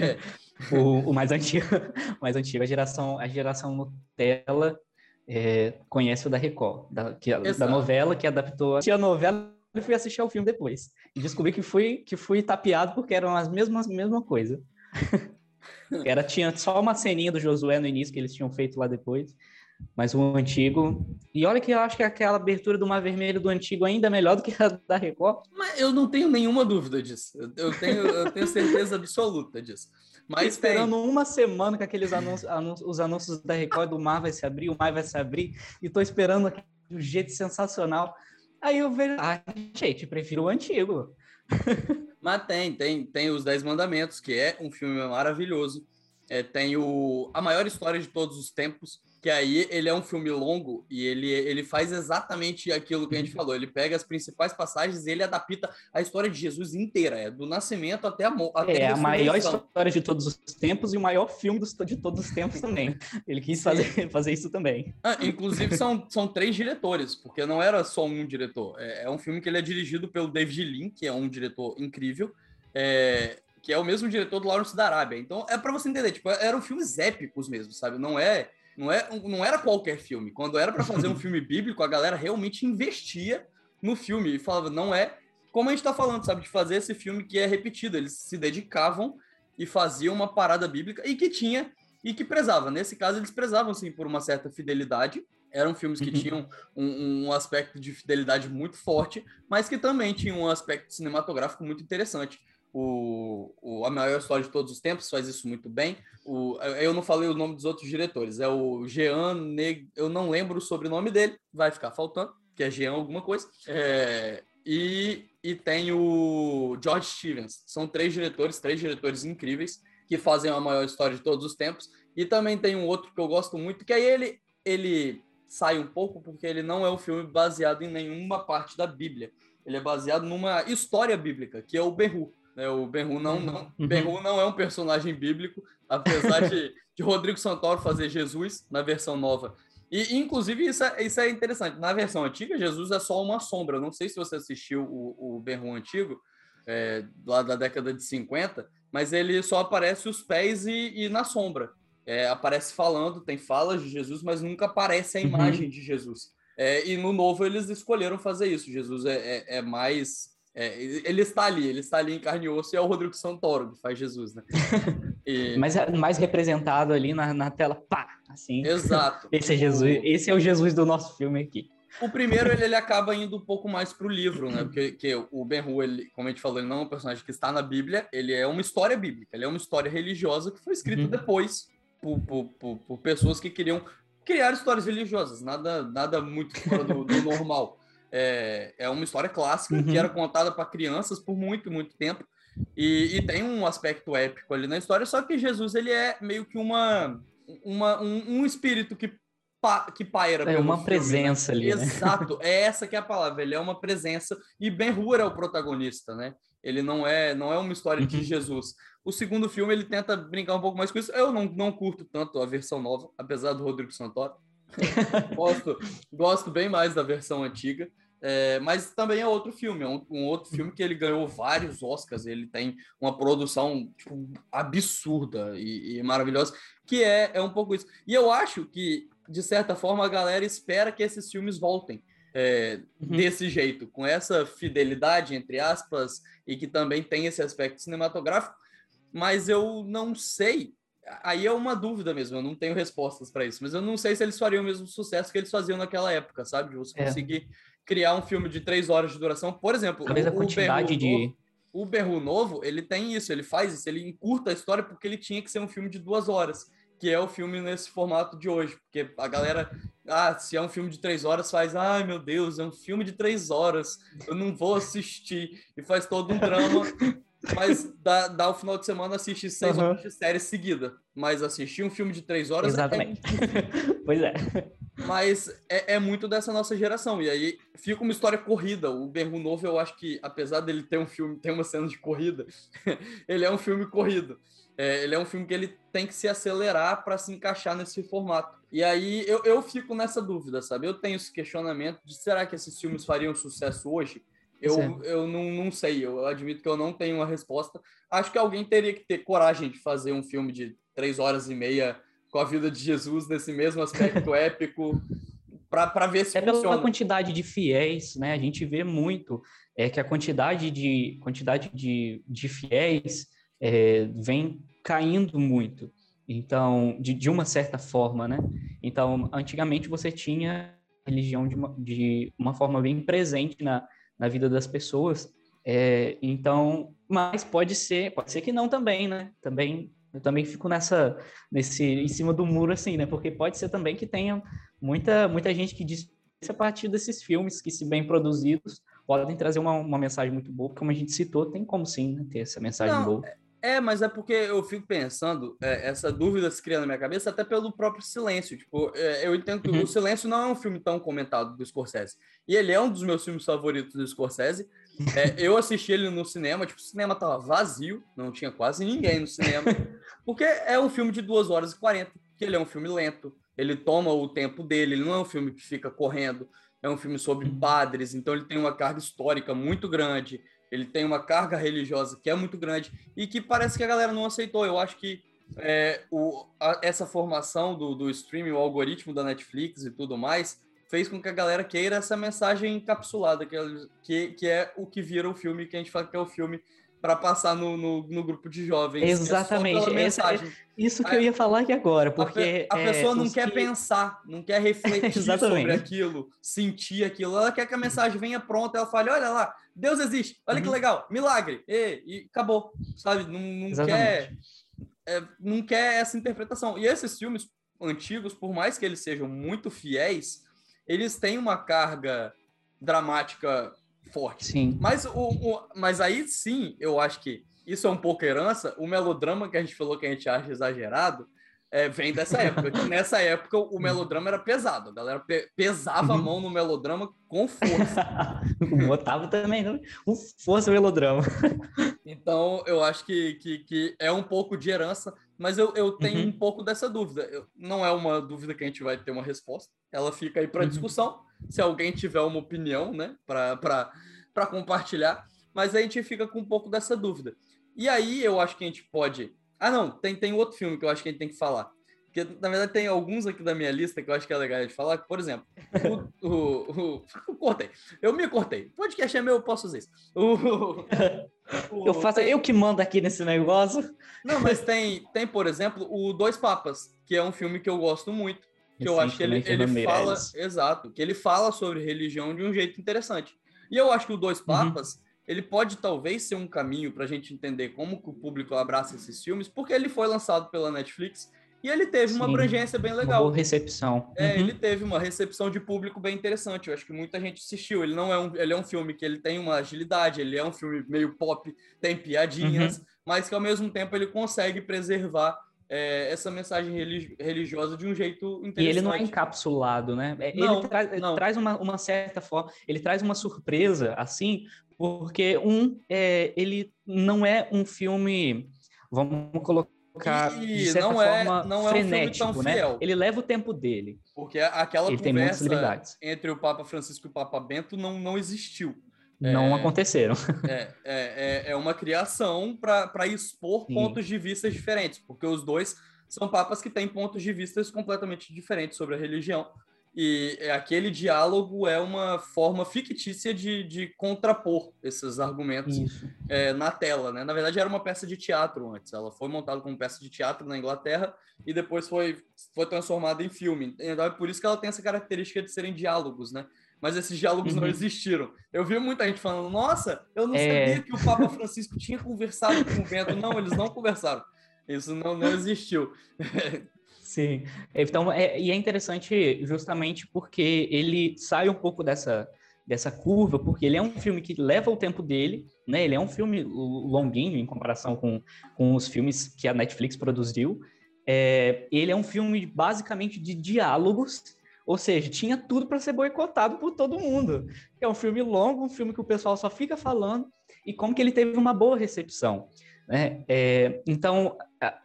é... o, o, mais antigo, mais antigo, a geração, a geração Nutella é, conhece o da Record, da, que, da novela que adaptou. Tinha a novela e fui assistir ao filme depois. E descobri que fui, que fui tapeado porque eram as mesmas mesma coisa. Era, tinha só uma ceninha do Josué no início que eles tinham feito lá depois. Mas o antigo. E olha que eu acho que aquela abertura do Mar Vermelho do antigo ainda é melhor do que a da Record. Mas eu não tenho nenhuma dúvida disso. Eu tenho, eu tenho certeza absoluta disso. Mas esperando tem. uma semana que aqueles anúncios, anúncios, os anúncios da Record do mar vai se abrir, o mar vai se abrir, e tô esperando de um jeito sensacional. Aí eu vejo, ah, gente, prefiro o antigo. Mas tem, tem, tem os Dez Mandamentos, que é um filme maravilhoso. É, tem o A Maior História de Todos os Tempos, que aí ele é um filme longo e ele, ele faz exatamente aquilo que a gente uhum. falou. Ele pega as principais passagens e ele adapta a história de Jesus inteira, é do nascimento até a morte. É a maior história de todos os tempos e o maior filme dos, de todos os tempos também. Ele quis fazer, fazer isso também. Ah, inclusive, são, são três diretores, porque não era só um diretor. É, é um filme que ele é dirigido pelo David Lean, que é um diretor incrível. É, que é o mesmo diretor do Lawrence da Arábia. Então, é para você entender, tipo, eram filmes épicos mesmo, sabe? Não é não, é, não era qualquer filme. Quando era para fazer um filme bíblico, a galera realmente investia no filme e falava, não é como a gente está falando, sabe, de fazer esse filme que é repetido. Eles se dedicavam e faziam uma parada bíblica e que tinha e que prezava. Nesse caso, eles prezavam sim por uma certa fidelidade. Eram filmes que uhum. tinham um, um, aspecto de fidelidade muito forte, mas que também tinham um aspecto cinematográfico muito interessante o, o, a maior história de todos os tempos faz isso muito bem. O, eu não falei o nome dos outros diretores, é o Jean Neg... eu não lembro o sobrenome dele, vai ficar faltando, que é Jean alguma coisa. É, e, e tem o George Stevens. São três diretores, três diretores incríveis que fazem a maior história de todos os tempos. E também tem um outro que eu gosto muito, que aí ele, ele sai um pouco porque ele não é um filme baseado em nenhuma parte da Bíblia. Ele é baseado numa história bíblica, que é o Berru. Né? O Ben-Hur não, não, uhum. ben não é um personagem bíblico, apesar de, de Rodrigo Santoro fazer Jesus na versão nova. E, inclusive, isso é, isso é interessante. Na versão antiga, Jesus é só uma sombra. não sei se você assistiu o, o antigo, é, lá da década de 50, mas ele só aparece os pés e, e na sombra. É, aparece falando, tem falas de Jesus, mas nunca aparece a uhum. imagem uhum. de Jesus. É, e no novo eles escolheram fazer isso. Jesus é, é, é mais é, ele está ali, ele está ali em carne e osso e é o Rodrigo Santoro que faz Jesus, né? E... mais, mais representado ali na, na tela, pá, assim. Exato. Esse é Jesus, esse é o Jesus do nosso filme aqui. O primeiro, ele, ele acaba indo um pouco mais pro livro, né? Porque que o Ben-Hur, ele, como a gente falou, ele não é um personagem que está na Bíblia, ele é uma história bíblica, ele é uma história religiosa que foi escrita uhum. depois por, por, por, por, pessoas que queriam criar histórias religiosas, nada, nada muito fora do, do normal. É, é uma história clássica uhum. que era contada para crianças por muito, muito tempo. E, e, tem um aspecto épico ali na história, só que Jesus ele é meio que uma, uma um, um espírito que, pa, que paira. É uma filme, presença né? ali. Exato, né? é essa que é a palavra. Ele é uma presença e Ben Hur é o protagonista, né? Ele não é não é uma história uhum. de Jesus. O segundo filme ele tenta brincar um pouco mais com isso. Eu não, não curto tanto a versão nova, apesar do Rodrigo Santoro. gosto, gosto bem mais da versão antiga. É, mas também é outro filme, é um, um, outro filme que ele ganhou vários Oscars, ele tem uma produção tipo, absurda e, e, maravilhosa, que é, é um pouco isso. E eu acho que, de certa forma, a galera espera que esses filmes voltem é, uhum. desse jeito, com essa fidelidade, entre aspas, e que também tem esse aspecto cinematográfico, mas eu não sei. Aí é uma dúvida mesmo, eu não tenho respostas para isso, mas eu não sei se eles fariam o mesmo sucesso que eles faziam naquela época, sabe? De você é. Criar um filme de três horas de duração. Por exemplo, o, a quantidade de. O Berru Novo, ele tem isso, ele faz isso, ele encurta a história porque ele tinha que ser um filme de duas horas, que é o filme nesse formato de hoje. Porque a galera, ah, se é um filme de três horas, faz, ai meu Deus, é um filme de três horas, eu não vou assistir. E faz todo um drama. mas dá, dá o final de semana assiste seis uhum. horas de série seguida. Mas assistir um filme de três horas é Exatamente. É... pois é. Mas é, é, muito dessa nossa geração. E aí fica uma história corrida. O Berru Novo, eu acho que, apesar dele ter um filme, ter uma cena de corrida, ele é um filme corrido. É, ele é um filme que ele tem que se acelerar para se encaixar nesse formato. E aí eu, eu fico nessa dúvida, sabe? Eu tenho esse questionamento de será que esses filmes fariam sucesso hoje? Eu, eu não, não sei, eu admito que eu não tenho uma resposta. Acho que alguém teria que ter coragem de fazer um filme de três horas e meia com a vida de Jesus nesse mesmo aspecto épico para ver se é funciona. pela quantidade de fiéis, né? A gente vê muito é que a quantidade de quantidade de, de fiéis é, vem caindo muito. Então, de, de uma certa forma, né? Então, antigamente você tinha religião de uma, de uma forma bem presente na, na vida das pessoas. É, então, mas pode ser, pode ser que não também, né? Também Eu também fico nessa, nesse, em cima do muro, assim, né? Porque pode ser também que tenha muita, muita gente que diz a partir desses filmes que, se bem produzidos, podem trazer uma, uma mensagem muito boa, como a gente citou, tem como sim né, ter essa mensagem Não, boa. É, mas é porque eu fico pensando, é, essa dúvida se cria na minha cabeça até pelo próprio silêncio. Tipo, é, eu entendo que uhum. o Silêncio não é um filme tão comentado do Scorsese. E ele é um dos meus filmes favoritos do Scorsese. É, eu assisti ele no cinema, tipo, o cinema tava vazio, não tinha quase ninguém no cinema. Porque é um filme de 2 horas e 40, que ele é um filme lento, ele toma o tempo dele, ele não é um filme que fica correndo, é um filme sobre uhum. padres, então ele tem uma carga histórica muito grande ele tem uma carga religiosa que é muito grande e que parece que a galera não aceitou. Eu acho que é, o, a, essa formação do, do streaming, o algoritmo da Netflix e tudo mais, fez com que a galera queira essa mensagem encapsulada, que, é, que, que é o que vira o filme, que a gente fala que é o filme para passar no, no, no, grupo de jovens. É Exatamente. É Essa, isso que eu ia falar aqui agora, porque... A, a pessoa não quer que... pensar, não quer refletir sobre aquilo, sentir aquilo. Ela quer que a mensagem venha pronta, ela fale, olha lá, Deus existe, olha uhum. que legal, milagre, e, e acabou, sabe? Não, não quer... É, não quer essa interpretação. E esses filmes antigos, por mais que eles sejam muito fiéis, eles têm uma carga dramática forte. Sim. Mas, o, o, mas aí sim, eu acho que isso é um pouco herança. O melodrama que a gente falou que a gente acha exagerado é, vem dessa época. que nessa época o melodrama era pesado. A galera pe pesava a uhum. mão no melodrama com força. Botava também, né? com força melodrama. então, eu acho que, que, que, é um pouco de herança, mas eu, eu tenho uhum. um pouco dessa dúvida. Eu, não é uma dúvida que a gente vai ter uma resposta. Ela fica aí para uhum. discussão se alguém tiver uma opinião, né, para compartilhar, mas a gente fica com um pouco dessa dúvida. E aí eu acho que a gente pode. Ah, não, tem, tem outro filme que eu acho que a gente tem que falar. Porque, na verdade, tem alguns aqui da minha lista que eu acho que é legal de falar. Por exemplo, o, o, o, eu cortei. Eu me cortei. O podcast é meu, eu posso usar isso. O, eu faço, tem... eu que mando aqui nesse negócio. Não, mas tem, tem, por exemplo, o Dois Papas, que é um filme que eu gosto muito que eu acho que ele, ele fala, exato, que ele fala sobre religião de um jeito interessante. E eu acho que o Dois uhum. Papas, uhum. Ele pode talvez ser um caminho para a gente entender como que o público abraça esses filmes, porque ele foi lançado pela Netflix e ele teve Sim, uma abrangência bem legal. Uma boa recepção. É, uhum. ele teve uma recepção de público bem interessante. Eu acho que muita gente assistiu. Ele não é um, ele é um filme que ele tem uma agilidade, ele é um filme meio pop, tem piadinhas, uhum. mas que ao mesmo tempo ele consegue preservar é, essa mensagem religiosa de um jeito interessante. E ele não é encapsulado, né? É, não, ele, tra ele traz uma, uma, certa forma, ele traz uma surpresa, assim, porque um, é, ele não é um filme, vamos colocar e de certa não é, forma não frenético, é um né? Fiel. Ele leva o tempo dele. Porque aquela ele conversa entre o Papa Francisco e o Papa Bento não, não existiu não é, aconteceram. É, é, é, é uma criação para expor Sim. pontos de vista diferentes, porque os dois são papas que têm pontos de vista completamente diferentes sobre a religião. E aquele diálogo é uma forma fictícia de, de contrapor esses argumentos é, na tela. Né? Na verdade, era uma peça de teatro antes. Ela foi montada como peça de teatro na Inglaterra e depois foi, foi transformada em filme. Então, é por isso que ela tem essa característica de serem diálogos, né? mas esses diálogos uhum. não existiram. Eu vi muita gente falando, nossa, eu não é... sabia que o Papa Francisco tinha conversado com o vento. Não, eles não conversaram. Isso não, não existiu. Sim. Então, é, e é interessante justamente porque ele sai um pouco dessa, dessa curva, porque ele é um filme que leva o tempo dele, né? Ele é um filme longuinho em comparação com, com os filmes que a Netflix produziu. É, ele é um filme basicamente de diálogos ou seja, tinha tudo para ser boicotado por todo mundo. É um filme longo, um filme que o pessoal só fica falando, e como que ele teve uma boa recepção. Né? É, então,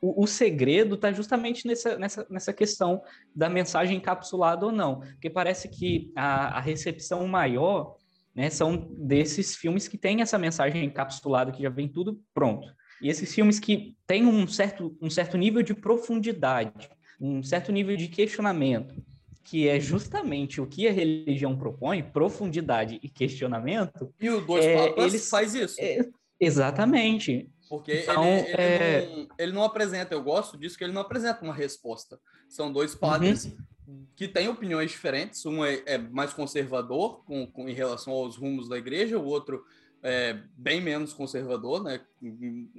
o, o segredo está justamente nessa, nessa, nessa questão da mensagem encapsulada ou não, porque parece que a, a recepção maior né, são desses filmes que têm essa mensagem encapsulada, que já vem tudo pronto. E esses filmes que têm um certo, um certo nível de profundidade, um certo nível de questionamento, que é justamente o que a religião propõe, profundidade e questionamento. E o Dois é, Papas ele faz isso. É, exatamente. Porque então, ele, ele, é... não, ele, não, apresenta, eu gosto disso, que ele não apresenta uma resposta. São dois padres uhum. que têm opiniões diferentes. Um é, é mais conservador com, com, em relação aos rumos da igreja, o outro é, bem menos conservador, né?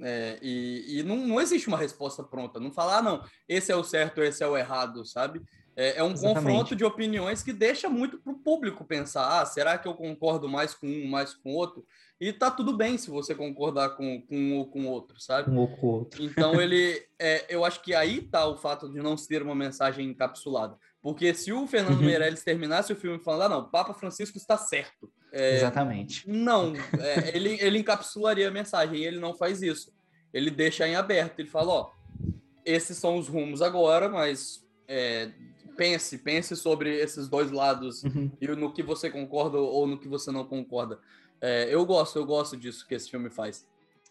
É, e, e não, não, existe uma resposta pronta. Não falar, ah, não, esse é o certo, esse é o errado, sabe? É, é um Exatamente. confronto de opiniões que deixa muito para o público pensar: ah, será que eu concordo mais com um, mais com outro? E tá tudo bem se você concordar com, com um ou com outro, sabe? Um ou com outro. Então ele, é, eu acho que aí tá o fato de não ter uma mensagem encapsulada. Porque se o Fernando uhum. Meirelles terminasse o filme falando, ah, não, Papa Francisco está certo. É, Exatamente. Não, é, ele, ele encapsularia a mensagem e ele não faz isso. Ele deixa em aberto. Ele fala, ó, esses são os rumos agora, mas é, pense, pense sobre esses dois lados uhum. e no que você concorda ou no que você não concorda. É, eu gosto, eu gosto disso que esse filme faz.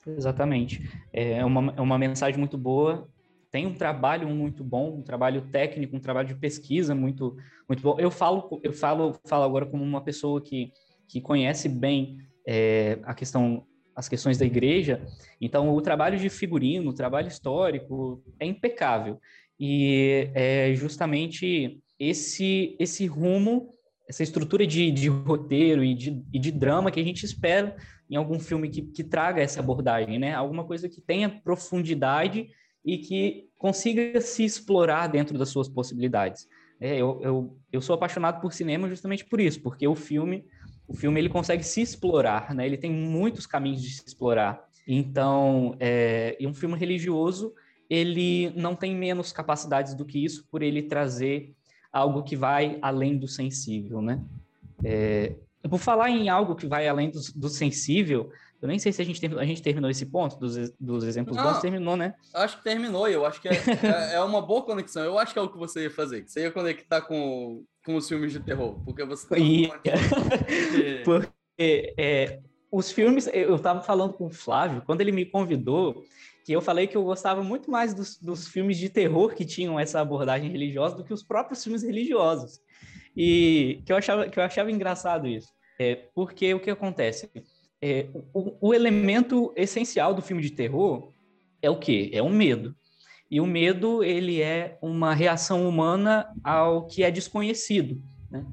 Exatamente. É uma, é uma mensagem muito boa. Tem um trabalho muito bom, um trabalho técnico, um trabalho de pesquisa muito, muito bom. Eu falo, eu falo, falo agora como uma pessoa que, que conhece bem é, a questão, as questões da igreja. Então, o trabalho de figurino, o trabalho histórico é impecável. E é justamente esse esse rumo essa estrutura de, de roteiro e de, e de, drama que a gente espera em algum filme que, que traga essa abordagem, né? Alguma coisa que tenha profundidade e que consiga se explorar dentro das suas possibilidades. É, eu, eu, eu sou apaixonado por cinema justamente por isso, porque o filme o filme ele consegue se explorar, né? Ele tem muitos caminhos de se explorar. Então, é, e um filme religioso ele não tem menos capacidades do que isso por ele trazer algo que vai além do sensível, né? É, por falar em algo que vai além do, do, sensível, eu nem sei se a gente, a gente terminou esse ponto dos, dos exemplos Não, bons, terminou, né? Acho que terminou, eu acho que é, é, é, uma boa conexão. Eu acho que é o que você ia fazer, que você ia conectar com, com os filmes de terror, porque você... Tá porque é, os filmes, eu estava falando com o Flávio, quando ele me convidou, que eu falei que eu gostava muito mais dos, dos filmes de terror que tinham essa abordagem religiosa do que os próprios filmes religiosos. E que eu achava, que eu achava engraçado isso. É, porque o que acontece? É, o, o elemento essencial do filme de terror é o quê? É o medo. E o medo, ele é uma reação humana ao que é desconhecido, né?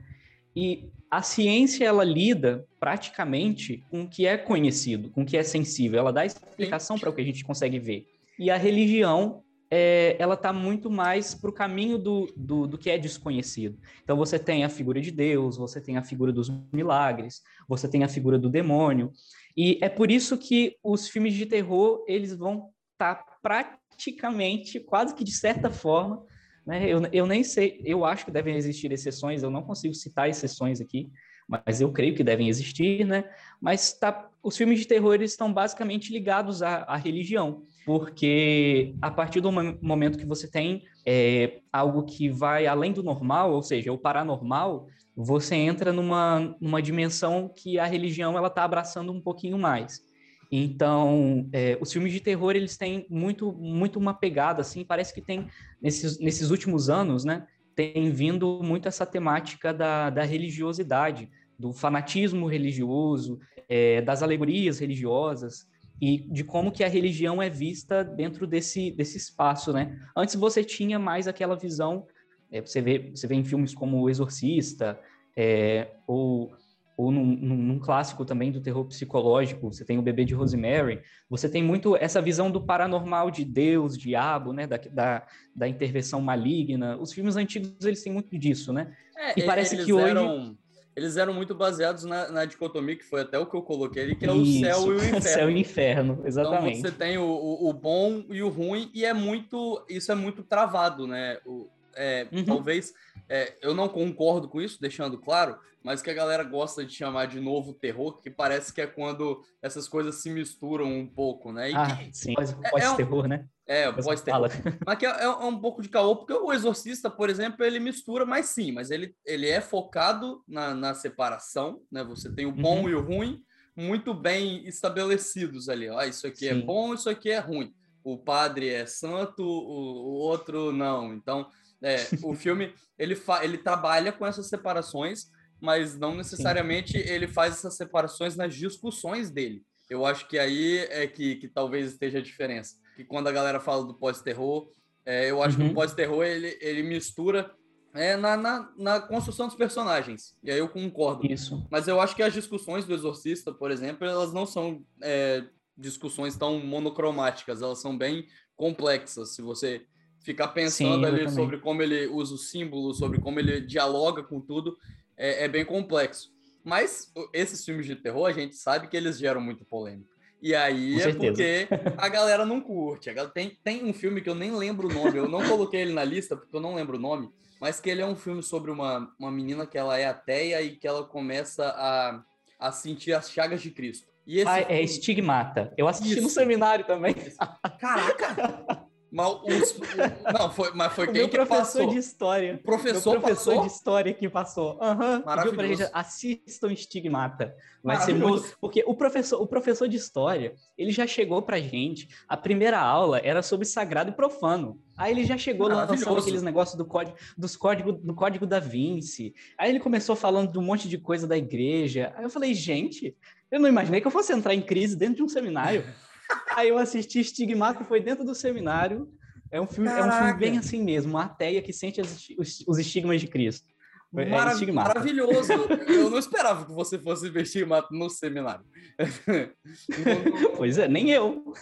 E a ciência ela lida praticamente com o que é conhecido, com o que é sensível. Ela dá explicação para o que a gente consegue ver. E a religião é, ela está muito mais para o caminho do, do, do, que é desconhecido. Então você tem a figura de Deus, você tem a figura dos milagres, você tem a figura do demônio. E é por isso que os filmes de terror eles vão estar tá praticamente, quase que de certa forma, né? Eu, eu nem sei, eu acho que devem existir exceções, eu não consigo citar exceções aqui, mas eu creio que devem existir, né? Mas tá, os filmes de terror eles estão basicamente ligados à, à religião, porque a partir do momento que você tem é, algo que vai além do normal, ou seja, o paranormal, você entra numa, numa dimensão que a religião ela está abraçando um pouquinho mais. Então, é, os filmes de terror, eles têm muito, muito uma pegada, assim, parece que tem, nesses, nesses últimos anos, né, tem vindo muito essa temática da, da religiosidade, do fanatismo religioso, é, das alegorias religiosas, e de como que a religião é vista dentro desse, desse espaço, né? Antes você tinha mais aquela visão, é, você, vê, você vê em filmes como O Exorcista, é, ou ou num, num, clássico também do terror psicológico, você tem o Bebê de Rosemary, você tem muito essa visão do paranormal de Deus, diabo, né, da, da, da intervenção maligna. Os filmes antigos, eles têm muito disso, né? É, e parece que hoje... Eram, eles eram muito baseados na, na, dicotomia, que foi até o que eu coloquei ali, que é o Isso, céu e o inferno. céu e inferno, exatamente. Então você tem o, o, o, bom e o ruim, e é muito... Isso é muito travado, né? O, é, uhum. Talvez é, eu não concordo com isso, deixando claro, mas que a galera gosta de chamar de novo terror, que parece que é quando essas coisas se misturam um pouco, né? E ah, que, sim, pós-terror, é, é um, né? É, pós-terror. Mas que é, é, um pouco de caô, porque o Exorcista, por exemplo, ele mistura, mas sim, mas ele, ele é focado na, na separação, né? Você tem o bom uhum. e o ruim muito bem estabelecidos ali. Ó, isso aqui é sim. é bom, isso aqui é ruim. O padre é santo, o, o outro não. Então, é, o filme ele, fa ele trabalha com essas separações, mas não necessariamente Sim. ele faz essas separações nas discussões dele. Eu acho que aí é que, que talvez esteja a diferença. Que quando a galera fala do pós-terror, é, eu acho uhum. que o uhum. pós-terror ele, ele mistura é na, na, na, construção dos personagens. E aí eu concordo. Isso. Mas eu acho que as discussões do Exorcista, por exemplo, elas não são é, discussões tão monocromáticas, elas são bem complexas. Se você ficar pensando Sim, ali sobre como ele usa os símbolos, sobre como ele dialoga com tudo, é, é bem complexo. Mas esses filmes de terror, a gente sabe que eles geram muito polêmica. E aí é porque a galera não curte. Tem, tem um filme que eu nem lembro o nome, eu não coloquei ele na lista porque eu não lembro o nome, mas que ele é um filme sobre uma, uma menina que ela é ateia e que ela começa a, a sentir as chagas de Cristo. E esse ah, é Estigmata. Eu assisti Isso. no seminário também. Caraca! Mas, os, não, foi, mas foi o quem que professor passou? de história. O professor, meu professor passou? de história que passou. Uhum, pra gente, assistam Estigmata. Vai ser muito... Porque o professor, o professor de história, ele já chegou pra gente, a primeira aula era sobre sagrado e profano. Aí ele já chegou lançando aqueles negócios do código, dos código, do código da Vinci. Aí ele começou falando de um monte de coisa da igreja. Aí eu falei, gente, eu não imaginei que eu fosse entrar em crise dentro de um seminário. Aí eu assisti Estigmata, foi dentro do seminário. É um filme, é um filme bem assim mesmo, uma ateia que sente as, os, os estigmas de Cristo. É Marav maravilhoso. Eu não esperava que você fosse ver estigmata no seminário. pois é, nem eu.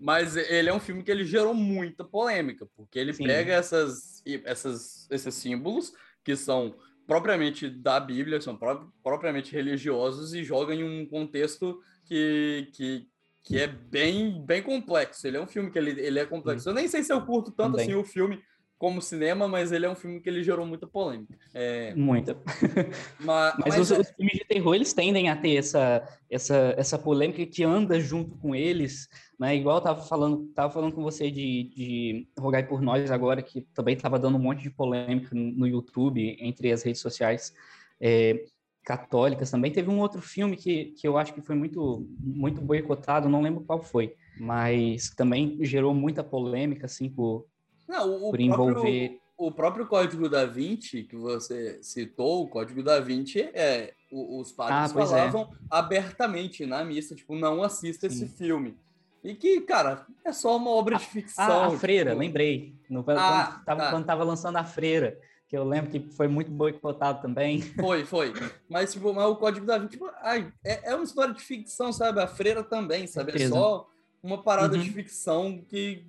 Mas ele é um filme que ele gerou muita polêmica, porque ele Sim. pega essas, essas, esses símbolos que são propriamente da Bíblia, são pro, propriamente religiosos e joga em um contexto que, que, que é bem, bem complexo. Ele é um filme que ele, ele é complexo. Eu nem sei se eu curto tanto Também. assim o filme como cinema, mas ele é um filme que ele gerou muita polêmica. É... Muita. Mas, mas, mas os, é... os, filmes de terror, eles tendem a ter essa, essa, essa polêmica que anda junto com eles, né? Igual eu tava falando, tava falando com você de, de Rogai por Nós agora, que também estava dando um monte de polêmica no YouTube, entre as redes sociais. É, católicas também. Teve um outro filme que, que eu acho que foi muito, muito boicotado, não lembro qual foi, mas também gerou muita polêmica, assim, por, não, o, por envolver... o próprio Código da Vinci, que você citou, o Código da Vinci, é, os padres ah, é. falavam é. abertamente na missa, tipo, não assista Sim. esse filme. E que, cara, é só uma obra de ficção. Ah, a Freira, tipo... lembrei. No, ah, quando, tava, tá. quando tava lançando a Freira que eu lembro que foi muito boicotado também. Foi, foi. Mas, tipo, mas o Código da Vinci, tipo, ai, é, é uma história de ficção, sabe? A freira também, sabe? É só uma parada uhum. de ficção que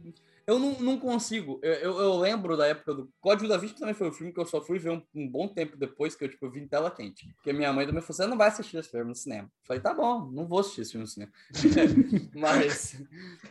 eu não, não consigo. Eu, eu, eu, lembro da época do Código da Vinci também foi um filme que eu só fui ver um, um bom tempo depois que eu, tipo, eu vi em tela quente. Porque minha mãe também falou: você não vai assistir esse filme no cinema. Eu falei, tá bom, não vou assistir esse filme no cinema. Mas.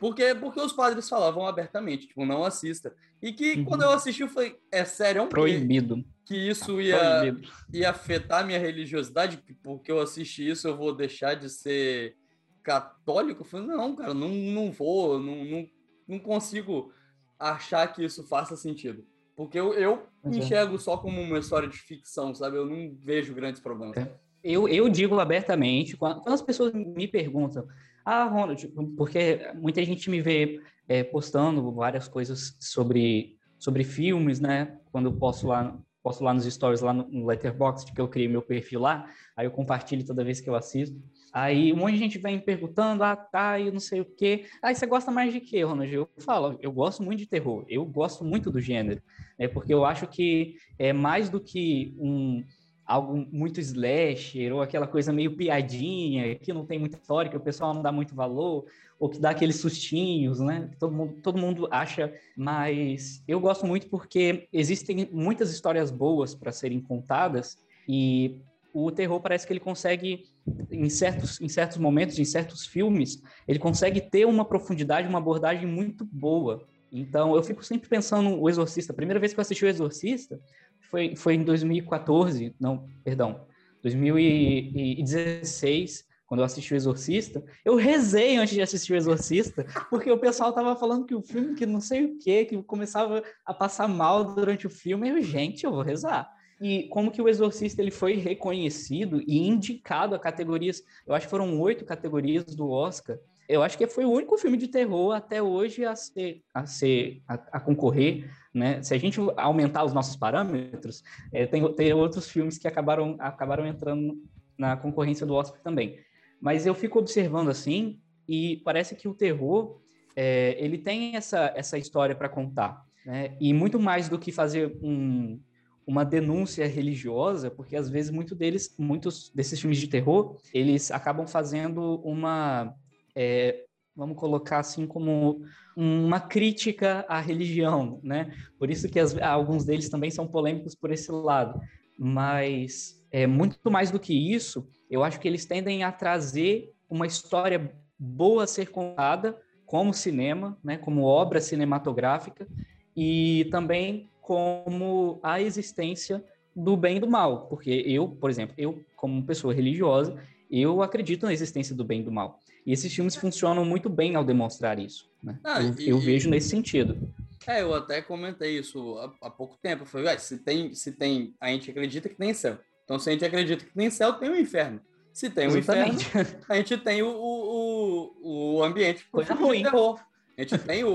Porque, porque os padres falavam abertamente, tipo, não assista. E que uhum. quando eu assisti, eu falei, é sério, é um Proibido. Que isso ia, ia afetar minha religiosidade, porque eu assisti isso, eu vou deixar de ser católico? Eu falei, não, cara, não, não vou, não, não não consigo achar que isso faça sentido. Porque eu, eu é. enxergo só como uma história de ficção, sabe? Eu não vejo grandes problemas. É. Eu, eu digo abertamente, quando, as pessoas me perguntam, ah, Ronald, porque muita gente me vê é, postando várias coisas sobre, sobre filmes, né? Quando eu posto lá, posto lá nos stories, lá no Letterboxd, que eu criei meu perfil lá, aí eu compartilho toda vez que eu assisto. Aí um monte de gente vem perguntando, ah, tá, e não sei o quê. Aí você gosta mais de quê, Ronald? Eu falo, eu gosto muito de terror, eu gosto muito do gênero, né? Porque eu acho que é mais do que um algo muito slasher ou aquela coisa meio piadinha, que não tem muita história, que o pessoal não dá muito valor, ou que dá aqueles sustinhos, né? Todo mundo, todo mundo acha, mas eu gosto muito porque existem muitas histórias boas para serem contadas e o terror parece que ele consegue, em certos, em certos momentos, em certos filmes, ele consegue ter uma profundidade, uma abordagem muito boa. Então, eu fico sempre pensando o Exorcista. A primeira vez que eu assisti o Exorcista foi, foi em 2014, não, perdão, 2016, quando eu assisti o Exorcista. Eu rezei antes de assistir o Exorcista, porque o pessoal tava falando que o filme, que não sei o quê, que começava a passar mal durante o filme. Eu, gente, eu vou rezar e como que o Exorcista ele foi reconhecido e indicado a categorias, eu acho que foram oito categorias do Oscar. Eu acho que foi o único filme de terror até hoje a ser a ser a, a concorrer, né? Se a gente aumentar os nossos parâmetros, é, tem, tem outros filmes que acabaram acabaram entrando na concorrência do Oscar também. Mas eu fico observando assim e parece que o terror é, ele tem essa essa história para contar, né? E muito mais do que fazer um uma denúncia religiosa, porque às vezes muito deles, muitos desses filmes de terror, eles acabam fazendo uma, é, vamos colocar assim como uma crítica à religião, né? Por isso que as, alguns deles também são polêmicos por esse lado. Mas é muito mais do que isso, eu acho que eles tendem a trazer uma história boa a ser contada como cinema, né, como obra cinematográfica e também como a existência do bem e do mal, porque eu, por exemplo, eu como pessoa religiosa, eu acredito na existência do bem e do mal. E esses filmes funcionam muito bem ao demonstrar isso. Né? Ah, eu, e, eu, vejo nesse sentido. É, eu até comentei isso há, há pouco tempo. Eu falei, se tem, se tem, a gente acredita que tem céu. Então, se a gente acredita que tem céu, tem o um inferno. Se tem o um inferno, a gente tem o, o, o ambiente Coisa ruim. terror. A gente tem o,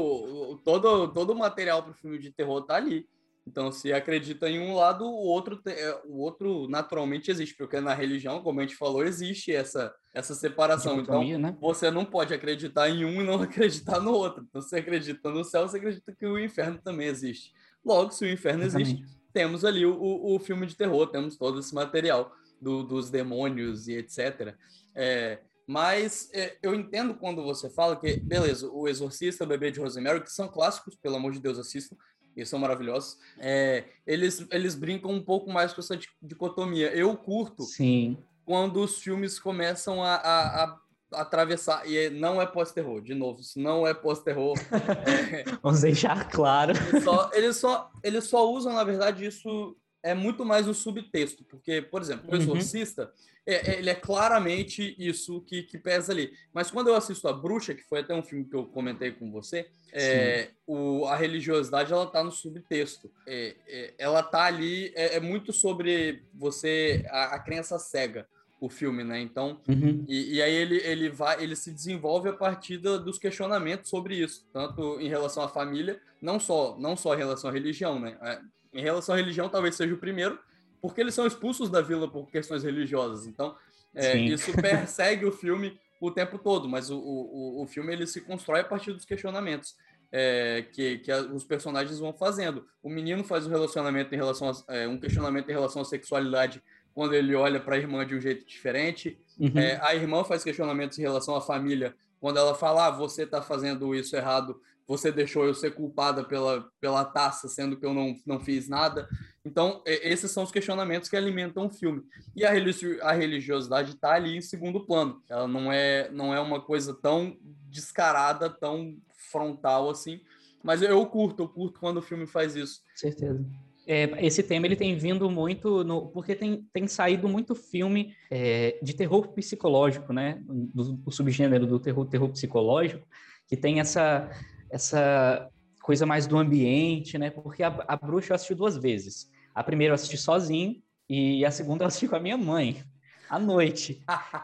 o, todo, todo o material para o filme de terror tá ali. Então, se acredita em um lado, o outro, é, o outro naturalmente existe, porque na religião, como a gente falou, existe essa, essa separação. Então, né? você não pode acreditar em um e não acreditar no outro. Então, você acredita no céu, você acredita que o inferno também existe. Logo, se o inferno existe, temos ali o, o, o, filme de terror, temos todo esse material do, dos demônios e etc. É, mas é, eu entendo quando você fala que, beleza, o Exorcista, o Bebê de Rosemary, que são clássicos, pelo amor de Deus, assistam, eles são maravilhosos. É, eles, eles brincam um pouco mais com essa dicotomia. Eu curto Sim. quando os filmes começam a, a, a atravessar. E não é pós-terror, de novo, isso não é pós-terror. é... Vamos deixar claro. Eles só, eles, só, eles só usam, na verdade, isso é muito mais o subtexto, porque, por exemplo, o. Exorcista, uhum. é, ele é claramente isso que, que pesa ali. Mas quando eu assisto A Bruxa, que foi até um filme que eu comentei com você, é, o, a religiosidade, ela tá no subtexto. É, é ela tá ali, é, é, muito sobre você, a, a crença cega o filme, né? Então, uhum. e, e, aí ele, ele vai, ele se desenvolve a partir da, dos questionamentos sobre isso, tanto em relação à família, não só, não só em relação à religião, né? É, em relação à religião, talvez seja o primeiro, porque eles são expulsos da vila por questões religiosas. Então, é, isso persegue o filme o tempo todo, mas o, o, o filme ele se constrói a partir dos questionamentos é, que, que a, os personagens vão fazendo. O menino faz um relacionamento em relação a, é, um questionamento em relação à sexualidade quando ele olha para a irmã de um jeito diferente. Uhum. É, a irmã faz questionamentos em relação à família quando ela fala, ah, você está fazendo isso errado você deixou eu ser culpada pela, pela taça, sendo que eu não, não fiz nada. Então, esses são os questionamentos que alimentam o filme. E a, religi a religiosidade está ali em segundo plano. Ela não é, não é uma coisa tão descarada, tão frontal assim. Mas eu curto, eu curto quando o filme faz isso. Certeza. É, esse tema ele tem vindo muito no, porque tem, tem saído muito filme é, de terror psicológico, né? Do, do subgênero do terror, terror psicológico, que tem essa essa coisa mais do ambiente, né? Porque a, a Bruxa eu assisti duas vezes. A primeira eu assisti sozinho e a segunda eu assisti com a minha mãe à noite.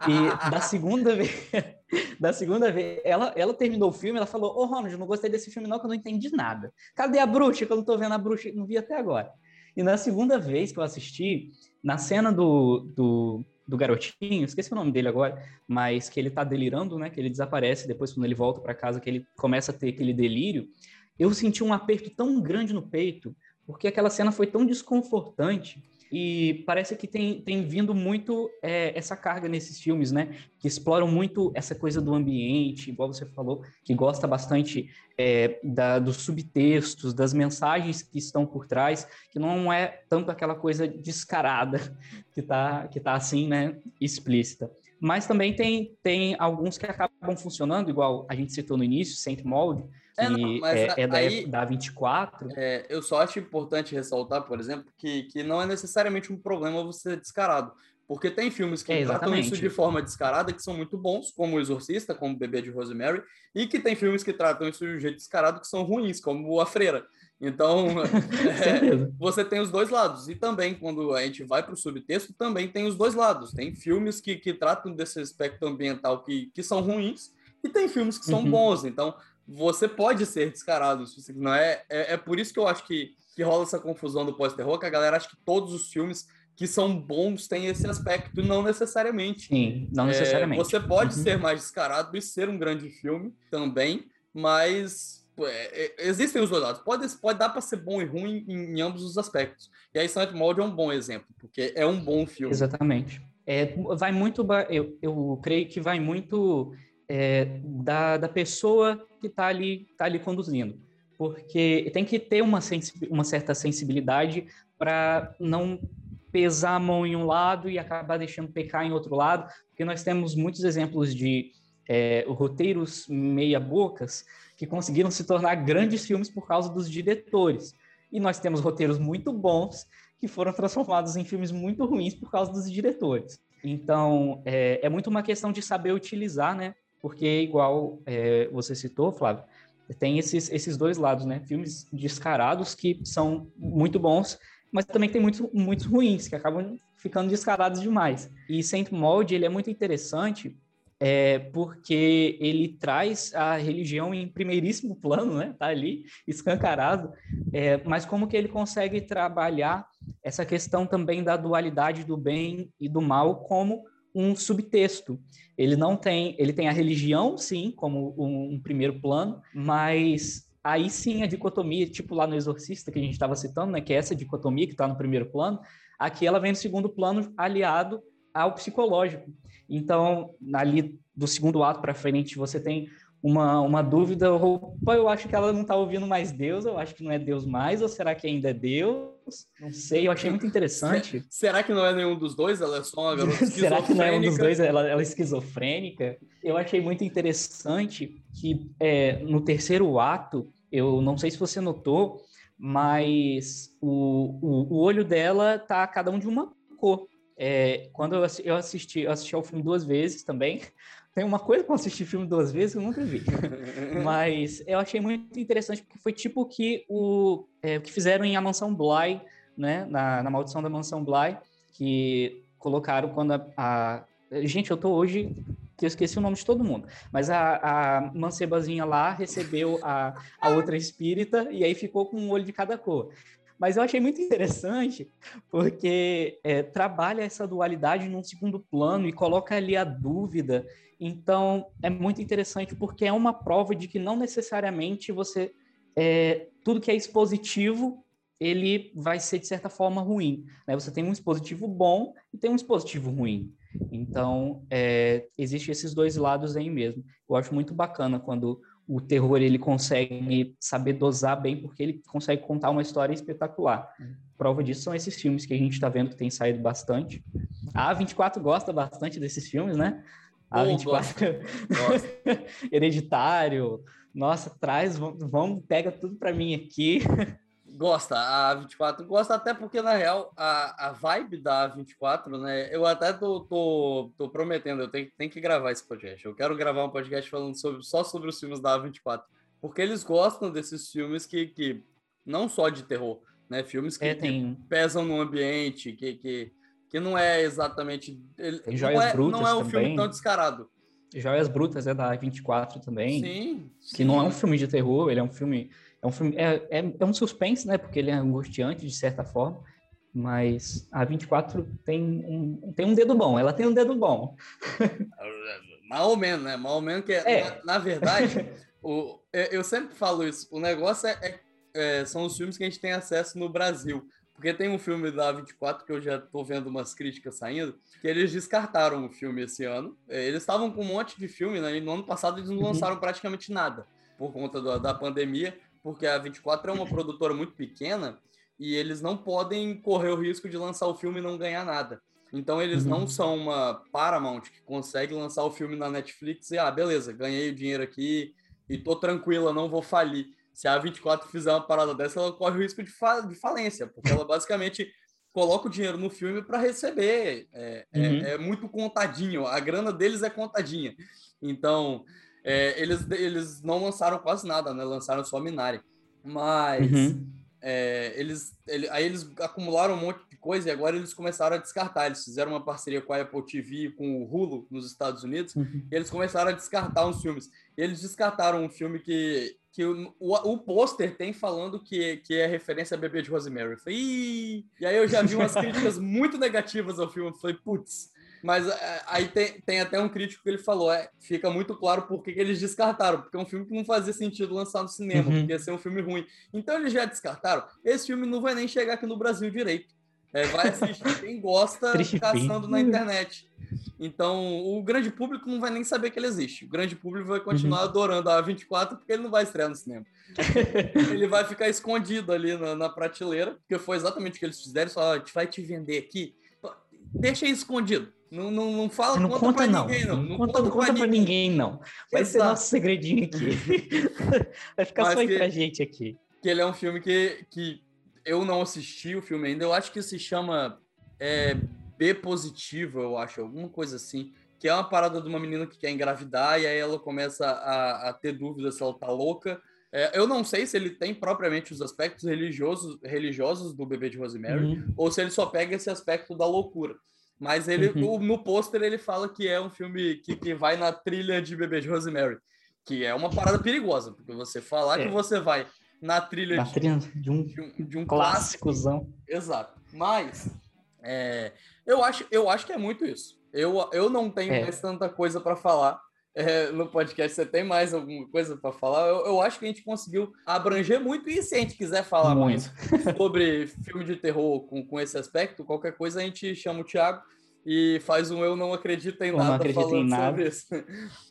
E da segunda vez, da segunda vez, ela, ela terminou o filme, ela falou: "Ô, oh, Ronald, não gostei desse filme não, que eu não entendi nada. Cadê a bruxa? Que eu não tô vendo a bruxa, não vi até agora". E na segunda vez que eu assisti, na cena do, do do garotinho, esqueci o nome dele agora, mas que ele tá delirando, né? Que ele desaparece depois quando ele volta para casa, que ele começa a ter aquele delírio. Eu senti um aperto tão grande no peito, porque aquela cena foi tão desconfortante e parece que tem, tem vindo muito é, essa carga nesses filmes, né? Que exploram muito essa coisa do ambiente, igual você falou, que gosta bastante é, da, dos subtextos, das mensagens que estão por trás, que não é tanto aquela coisa descarada que tá, que tá assim, né? Explícita. Mas também tem, tem alguns que acabam funcionando, igual a gente citou no início, Saint Mold, é, não, é, é da, aí, da 24. É, eu só acho importante ressaltar, por exemplo, que, que não é necessariamente um problema você ser descarado. Porque tem filmes que é, tratam isso de forma descarada que são muito bons, como O Exorcista, como O Bebê de Rosemary, e que tem filmes que tratam isso de um jeito descarado que são ruins, como A Freira. Então, é, você tem os dois lados. E também, quando a gente vai para o subtexto, também tem os dois lados. Tem filmes que, que tratam desse aspecto ambiental que, que são ruins, e tem filmes que são uhum. bons. Então, você pode ser descarado. Não é, é, é por isso que eu acho que, que rola essa confusão do pós-terror, que a galera acha que todos os filmes que são bons têm esse aspecto, não necessariamente. Sim, não necessariamente. É, você pode uhum. ser mais descarado e ser um grande filme também, mas é, é, existem os dois lados. Pode, pode dar para ser bom e ruim em, em, ambos os aspectos. E aí, Silent Mode é um bom exemplo, porque é um bom filme. Exatamente. É, vai muito, eu, eu creio que vai muito é, da, da pessoa que está ali, tá ali conduzindo. Porque tem que ter uma, uma certa sensibilidade para não pesar a mão em um lado e acabar deixando pecar em outro lado, porque nós temos muitos exemplos de é, roteiros meia-bocas que conseguiram se tornar grandes filmes por causa dos diretores. E nós temos roteiros muito bons que foram transformados em filmes muito ruins por causa dos diretores. Então, é, é muito uma questão de saber utilizar, né? Porque, igual é, você citou, Flávio, tem esses, esses dois lados, né? Filmes descarados que são muito bons, mas também tem muitos, muitos ruins, que acabam ficando descarados demais. E Saint Mold, ele é muito interessante é, porque ele traz a religião em primeiríssimo plano, né? Tá ali, escancarado. É, mas como que ele consegue trabalhar essa questão também da dualidade do bem e do mal como um subtexto. Ele não tem, ele tem a religião, sim, como um, um primeiro plano, mas aí sim a dicotomia, tipo lá no Exorcista que a gente estava citando, né? Que é essa dicotomia que está no primeiro plano, aqui ela vem no segundo plano aliado ao psicológico. Então, ali do segundo ato para frente, você tem uma, uma dúvida, opa, eu acho que ela não está ouvindo mais Deus, eu acho que não é Deus mais, ou será que ainda é Deus? Não sei, eu achei muito interessante. Será que não é nenhum dos dois? Ela é só uma garota Será que não é um dos dois? Ela, ela é esquizofrênica? Eu achei muito interessante que é, no terceiro ato, eu não sei se você notou, mas o, o, o olho dela tá cada um de uma cor. É, quando eu, eu assisti, eu assisti ao filme duas vezes também. Tem uma coisa para assistir filme duas vezes eu nunca vi. Mas eu achei muito interessante porque foi tipo que o é, que fizeram em A Mansão Bly, né? Na, na Maldição da Mansão Bly, que colocaram quando a, a... Gente, eu tô hoje que eu esqueci o nome de todo mundo, mas a, a mancebazinha lá recebeu a, a outra espírita e aí ficou com um olho de cada cor. Mas eu achei muito interessante porque é, trabalha essa dualidade num segundo plano e coloca ali a dúvida. Então é muito interessante porque é uma prova de que não necessariamente você é, tudo que é expositivo ele vai ser de certa forma ruim. Né? Você tem um dispositivo bom e tem um dispositivo ruim. Então, é, existe esses dois lados aí mesmo. Eu acho muito bacana quando o terror ele consegue saber dosar bem, porque ele consegue contar uma história espetacular. Prova disso são esses filmes que a gente está vendo que tem saído bastante. A A24 gosta bastante desses filmes, né? A A24 Hereditário. Nossa, traz, vamos, pega tudo para mim aqui. Gosta, a 24 gosta até porque, na real, a, a vibe da 24, né? Eu até tô, tô, tô prometendo, eu tenho, tenho que gravar esse podcast. Eu quero gravar um podcast falando sobre, só sobre os filmes da 24. Porque eles gostam desses filmes que, que não só de terror, né? Filmes que, é, tem... que pesam no ambiente, que, que, que não é exatamente. Ele, tem joias não é, brutas não é um também. filme tão descarado. Joias Brutas é da 24 também. Sim. Que sim. não é um filme de terror, ele é um filme é um filme, é, é, é um suspense, né? Porque ele é angustiante, de certa forma. Mas a 24 tem um, tem um dedo bom, ela tem um dedo bom. Mal ou menos, né? Mal ou menos que, é. na, na verdade, o, eu sempre falo isso, o negócio é, é, é, são os filmes que a gente tem acesso no Brasil. Porque tem um filme da 24 que eu já tô vendo umas críticas saindo, que eles descartaram o filme esse ano. É, eles estavam com um monte de filme, né? E no ano passado eles não uhum. lançaram uhum. praticamente nada por conta do, da pandemia porque a 24 é uma produtora muito pequena e eles não podem correr o risco de lançar o filme e não ganhar nada. Então eles uhum. não são uma Paramount que consegue lançar o filme na Netflix e ah, beleza, ganhei o dinheiro aqui e tô tranquila, não vou falir. Se a 24 fizer uma parada dessa, ela corre o risco de, de falência, porque ela basicamente coloca o dinheiro no filme para receber. É, é uhum. é, é, muito contadinho, a grana deles é contadinha. Então, é, eles, eles não lançaram quase nada, né? Lançaram só Minari. Mas uhum. é, eles, ele, aí eles acumularam um monte de coisa e agora eles começaram a descartar. Eles fizeram uma parceria com a Apple TV com o Hulu nos Estados Unidos uhum. e eles começaram a descartar uns filmes. E eles descartaram um filme que, que o, o, o pôster tem falando que, que é referência a Bebê de Rosemary. falei, Ih! E aí eu já vi umas críticas muito negativas ao filme. falei, putz, Mas é, aí tem, tem até um crítico que ele falou, é, fica muito claro por que eles descartaram, porque é um filme que não fazia sentido lançar no cinema, uhum. porque ia ser um filme ruim. Então eles já descartaram. Esse filme não vai nem chegar aqui no Brasil direito. É, vai assistir quem gosta caçando na internet. Então, o grande público não vai nem saber que ele existe. O grande público vai continuar uhum. adorando a 24 porque ele não vai estrear no cinema. ele vai ficar escondido ali na, na, prateleira, porque foi exatamente o que eles fizeram. Só, a gente vai te vender aqui. Deixa aí escondido. Não, não, não fala não conta, conta não. Ninguém, não. Não, não conta, conta, conta pra, ninguém. ninguém. não. Vai Exato. ser nosso segredinho aqui. vai ficar Mas só aí que, pra gente aqui. Que ele é um filme que, que eu não assisti o filme ainda. Eu acho que se chama é, B positivo, eu acho, alguma coisa assim. Que é uma parada de uma menina que quer engravidar e aí ela começa a, a ter dúvidas se ela tá louca. É, eu não sei se ele tem propriamente os aspectos religiosos, religiosos do bebê de Rosemary uhum. ou se ele só pega esse aspecto da loucura. Mas ele, uhum. o, no pôster ele fala que é um filme que, que vai na trilha de bebê de Rosemary, que é uma parada perigosa, porque você falar é. que você vai na trilha, na de, trilha de, um, de, um, de um clássicozão. Clássico. Exato. Mas é, eu, acho, eu acho que é muito isso. Eu, eu não tenho é. mais tanta coisa para falar. É, no podcast, você tem mais alguma coisa para falar? Eu, eu, acho que a gente conseguiu abranger muito, e se a gente quiser falar muito. mais sobre filme de terror com, com esse aspecto, qualquer coisa a gente chama o Thiago e faz um Eu Não Acredito em eu Nada. Não acredito em nada.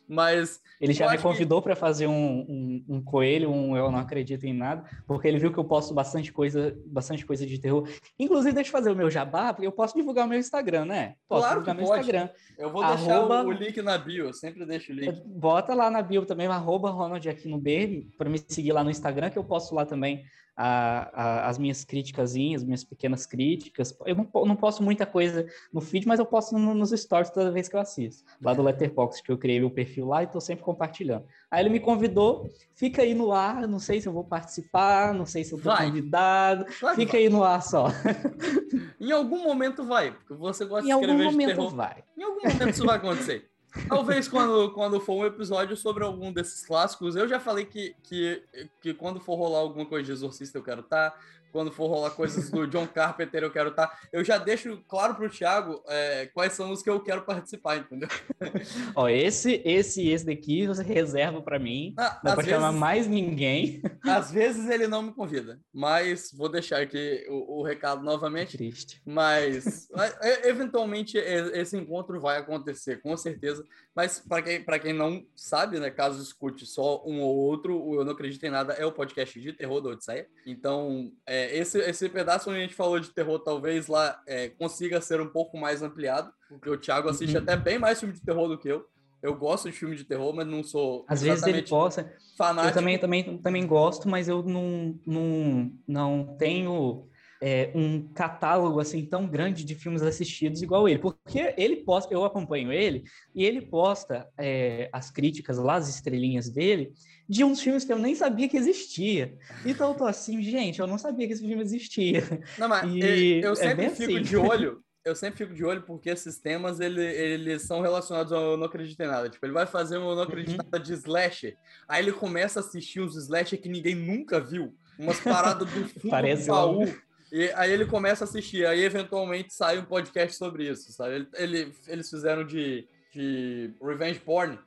Mas. Ele já me convidou que... para fazer um, um, um, coelho, um Eu Não Acredito em Nada, porque ele viu que eu posto bastante coisa, bastante coisa de terror. Inclusive, deixa eu fazer o meu jabá, porque eu posso divulgar o meu Instagram, né? Posso claro divulgar meu pode. Instagram. Eu vou deixar arroba... o link na bio, eu sempre deixo o link. Bota lá na bio também, arroba Ronald aqui no B, para me seguir lá no Instagram, que eu posto lá também a, a, as minhas críticas, as minhas pequenas críticas. Eu não, não posto muita coisa no feed, mas eu posto no, nos stories toda vez que eu assisto. Lá do Letterboxd, que eu criei meu perfil lá e estou sempre compartilhando. Aí ele me convidou, fica aí no ar, não sei se eu vou participar, não sei se eu estou convidado, vai, fica vai. aí no ar só. em algum momento vai, porque você gosta em de escrever Em algum momento terror. vai. Em algum momento isso vai acontecer. Talvez quando, quando for um episódio sobre algum desses clássicos, eu já falei que, que, que quando for rolar alguma coisa de Exorcista eu quero estar. Tá quando for rolar coisas do John Carpenter, eu quero estar. Tá. Eu já deixo claro pro Thiago é, quais são os que eu quero participar, entendeu? Ó, esse, esse e esse daqui você reserva para mim. Ah, não pode vezes, chamar mais ninguém. Às vezes ele não me convida, mas vou deixar aqui o, o recado novamente. Triste. Mas eventualmente esse encontro vai acontecer, com certeza. Mas para quem, quem não sabe, né, caso escute só um ou outro, o Eu Não Acredito em Nada é o podcast de terror da Odisseia. Então, é, é, esse, esse pedaço onde a gente falou de terror, talvez lá é, consiga ser um pouco mais ampliado, porque o Thiago assiste uhum. até bem mais filme de terror do que eu. Eu gosto de filme de terror, mas não sou. Às vezes ele possa. Fanático. Eu também, também, também gosto, mas eu não, não, não tenho é, um catálogo assim tão grande de filmes assistidos igual ele, porque ele posta, eu acompanho ele e ele posta é, as críticas lá, as estrelinhas dele de uns filmes que eu nem sabia que existia. Então eu tô assim, gente, eu não sabia que esse filme existia. Não, mas e eu, eu é sempre é fico assim. de olho. Eu sempre fico de olho porque esses temas ele, eles são relacionados ao Eu Não Acredito em Nada. Tipo, ele vai fazer um Eu Não Acredito em uhum. Nada de slasher. Aí ele começa a assistir uns slasher que ninguém nunca viu. Umas paradas do fundo Parece do baú. E aí ele começa a assistir, aí eventualmente sai um podcast sobre isso, sabe? Ele, ele eles fizeram de, de Revenge Porn,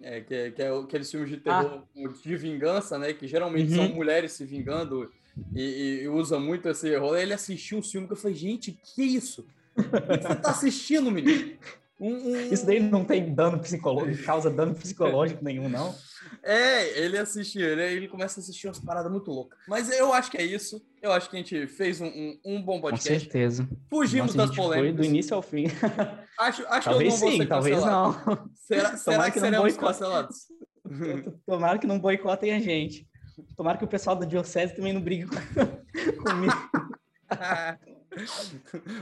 é, que, que é aqueles filmes de terror ah. de vingança, né? Que geralmente uhum. são mulheres se vingando e, e, usa muito esse rolê. Ele assistiu um filme que eu falei, gente, que isso? O que você tá assistindo, menino? Um, um... Isso daí não tem dano psicológico, causa dano psicológico nenhum, não. É, ele assistiu, ele, ele começa a assistir umas paradas muito loucas. Mas eu acho que é isso. Eu acho que a gente fez um, um, um bom podcast. Com certeza. Fugimos Nossa, das polêmicas. Foi do início ao fim. Acho, acho talvez que eu não sim, talvez não. Será, será que, que seremos cancelados? Tomara que não boicotem a gente. Tomara que o pessoal da Diocese também não brigue comigo.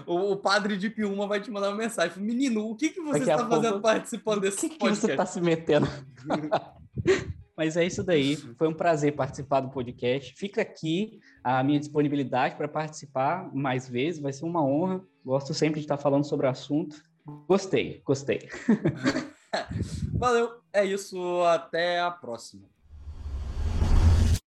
O, o, padre de Piuma vai te mandar uma mensagem. Menino, o que, que você está fazendo participando desse que podcast? O que você está se metendo? Mas é isso daí. Foi um prazer participar do podcast. Fica aqui a minha disponibilidade para participar mais vezes. Vai ser uma honra. Gosto sempre de estar falando sobre o assunto. Gostei, gostei. Valeu. É isso. Até a próxima.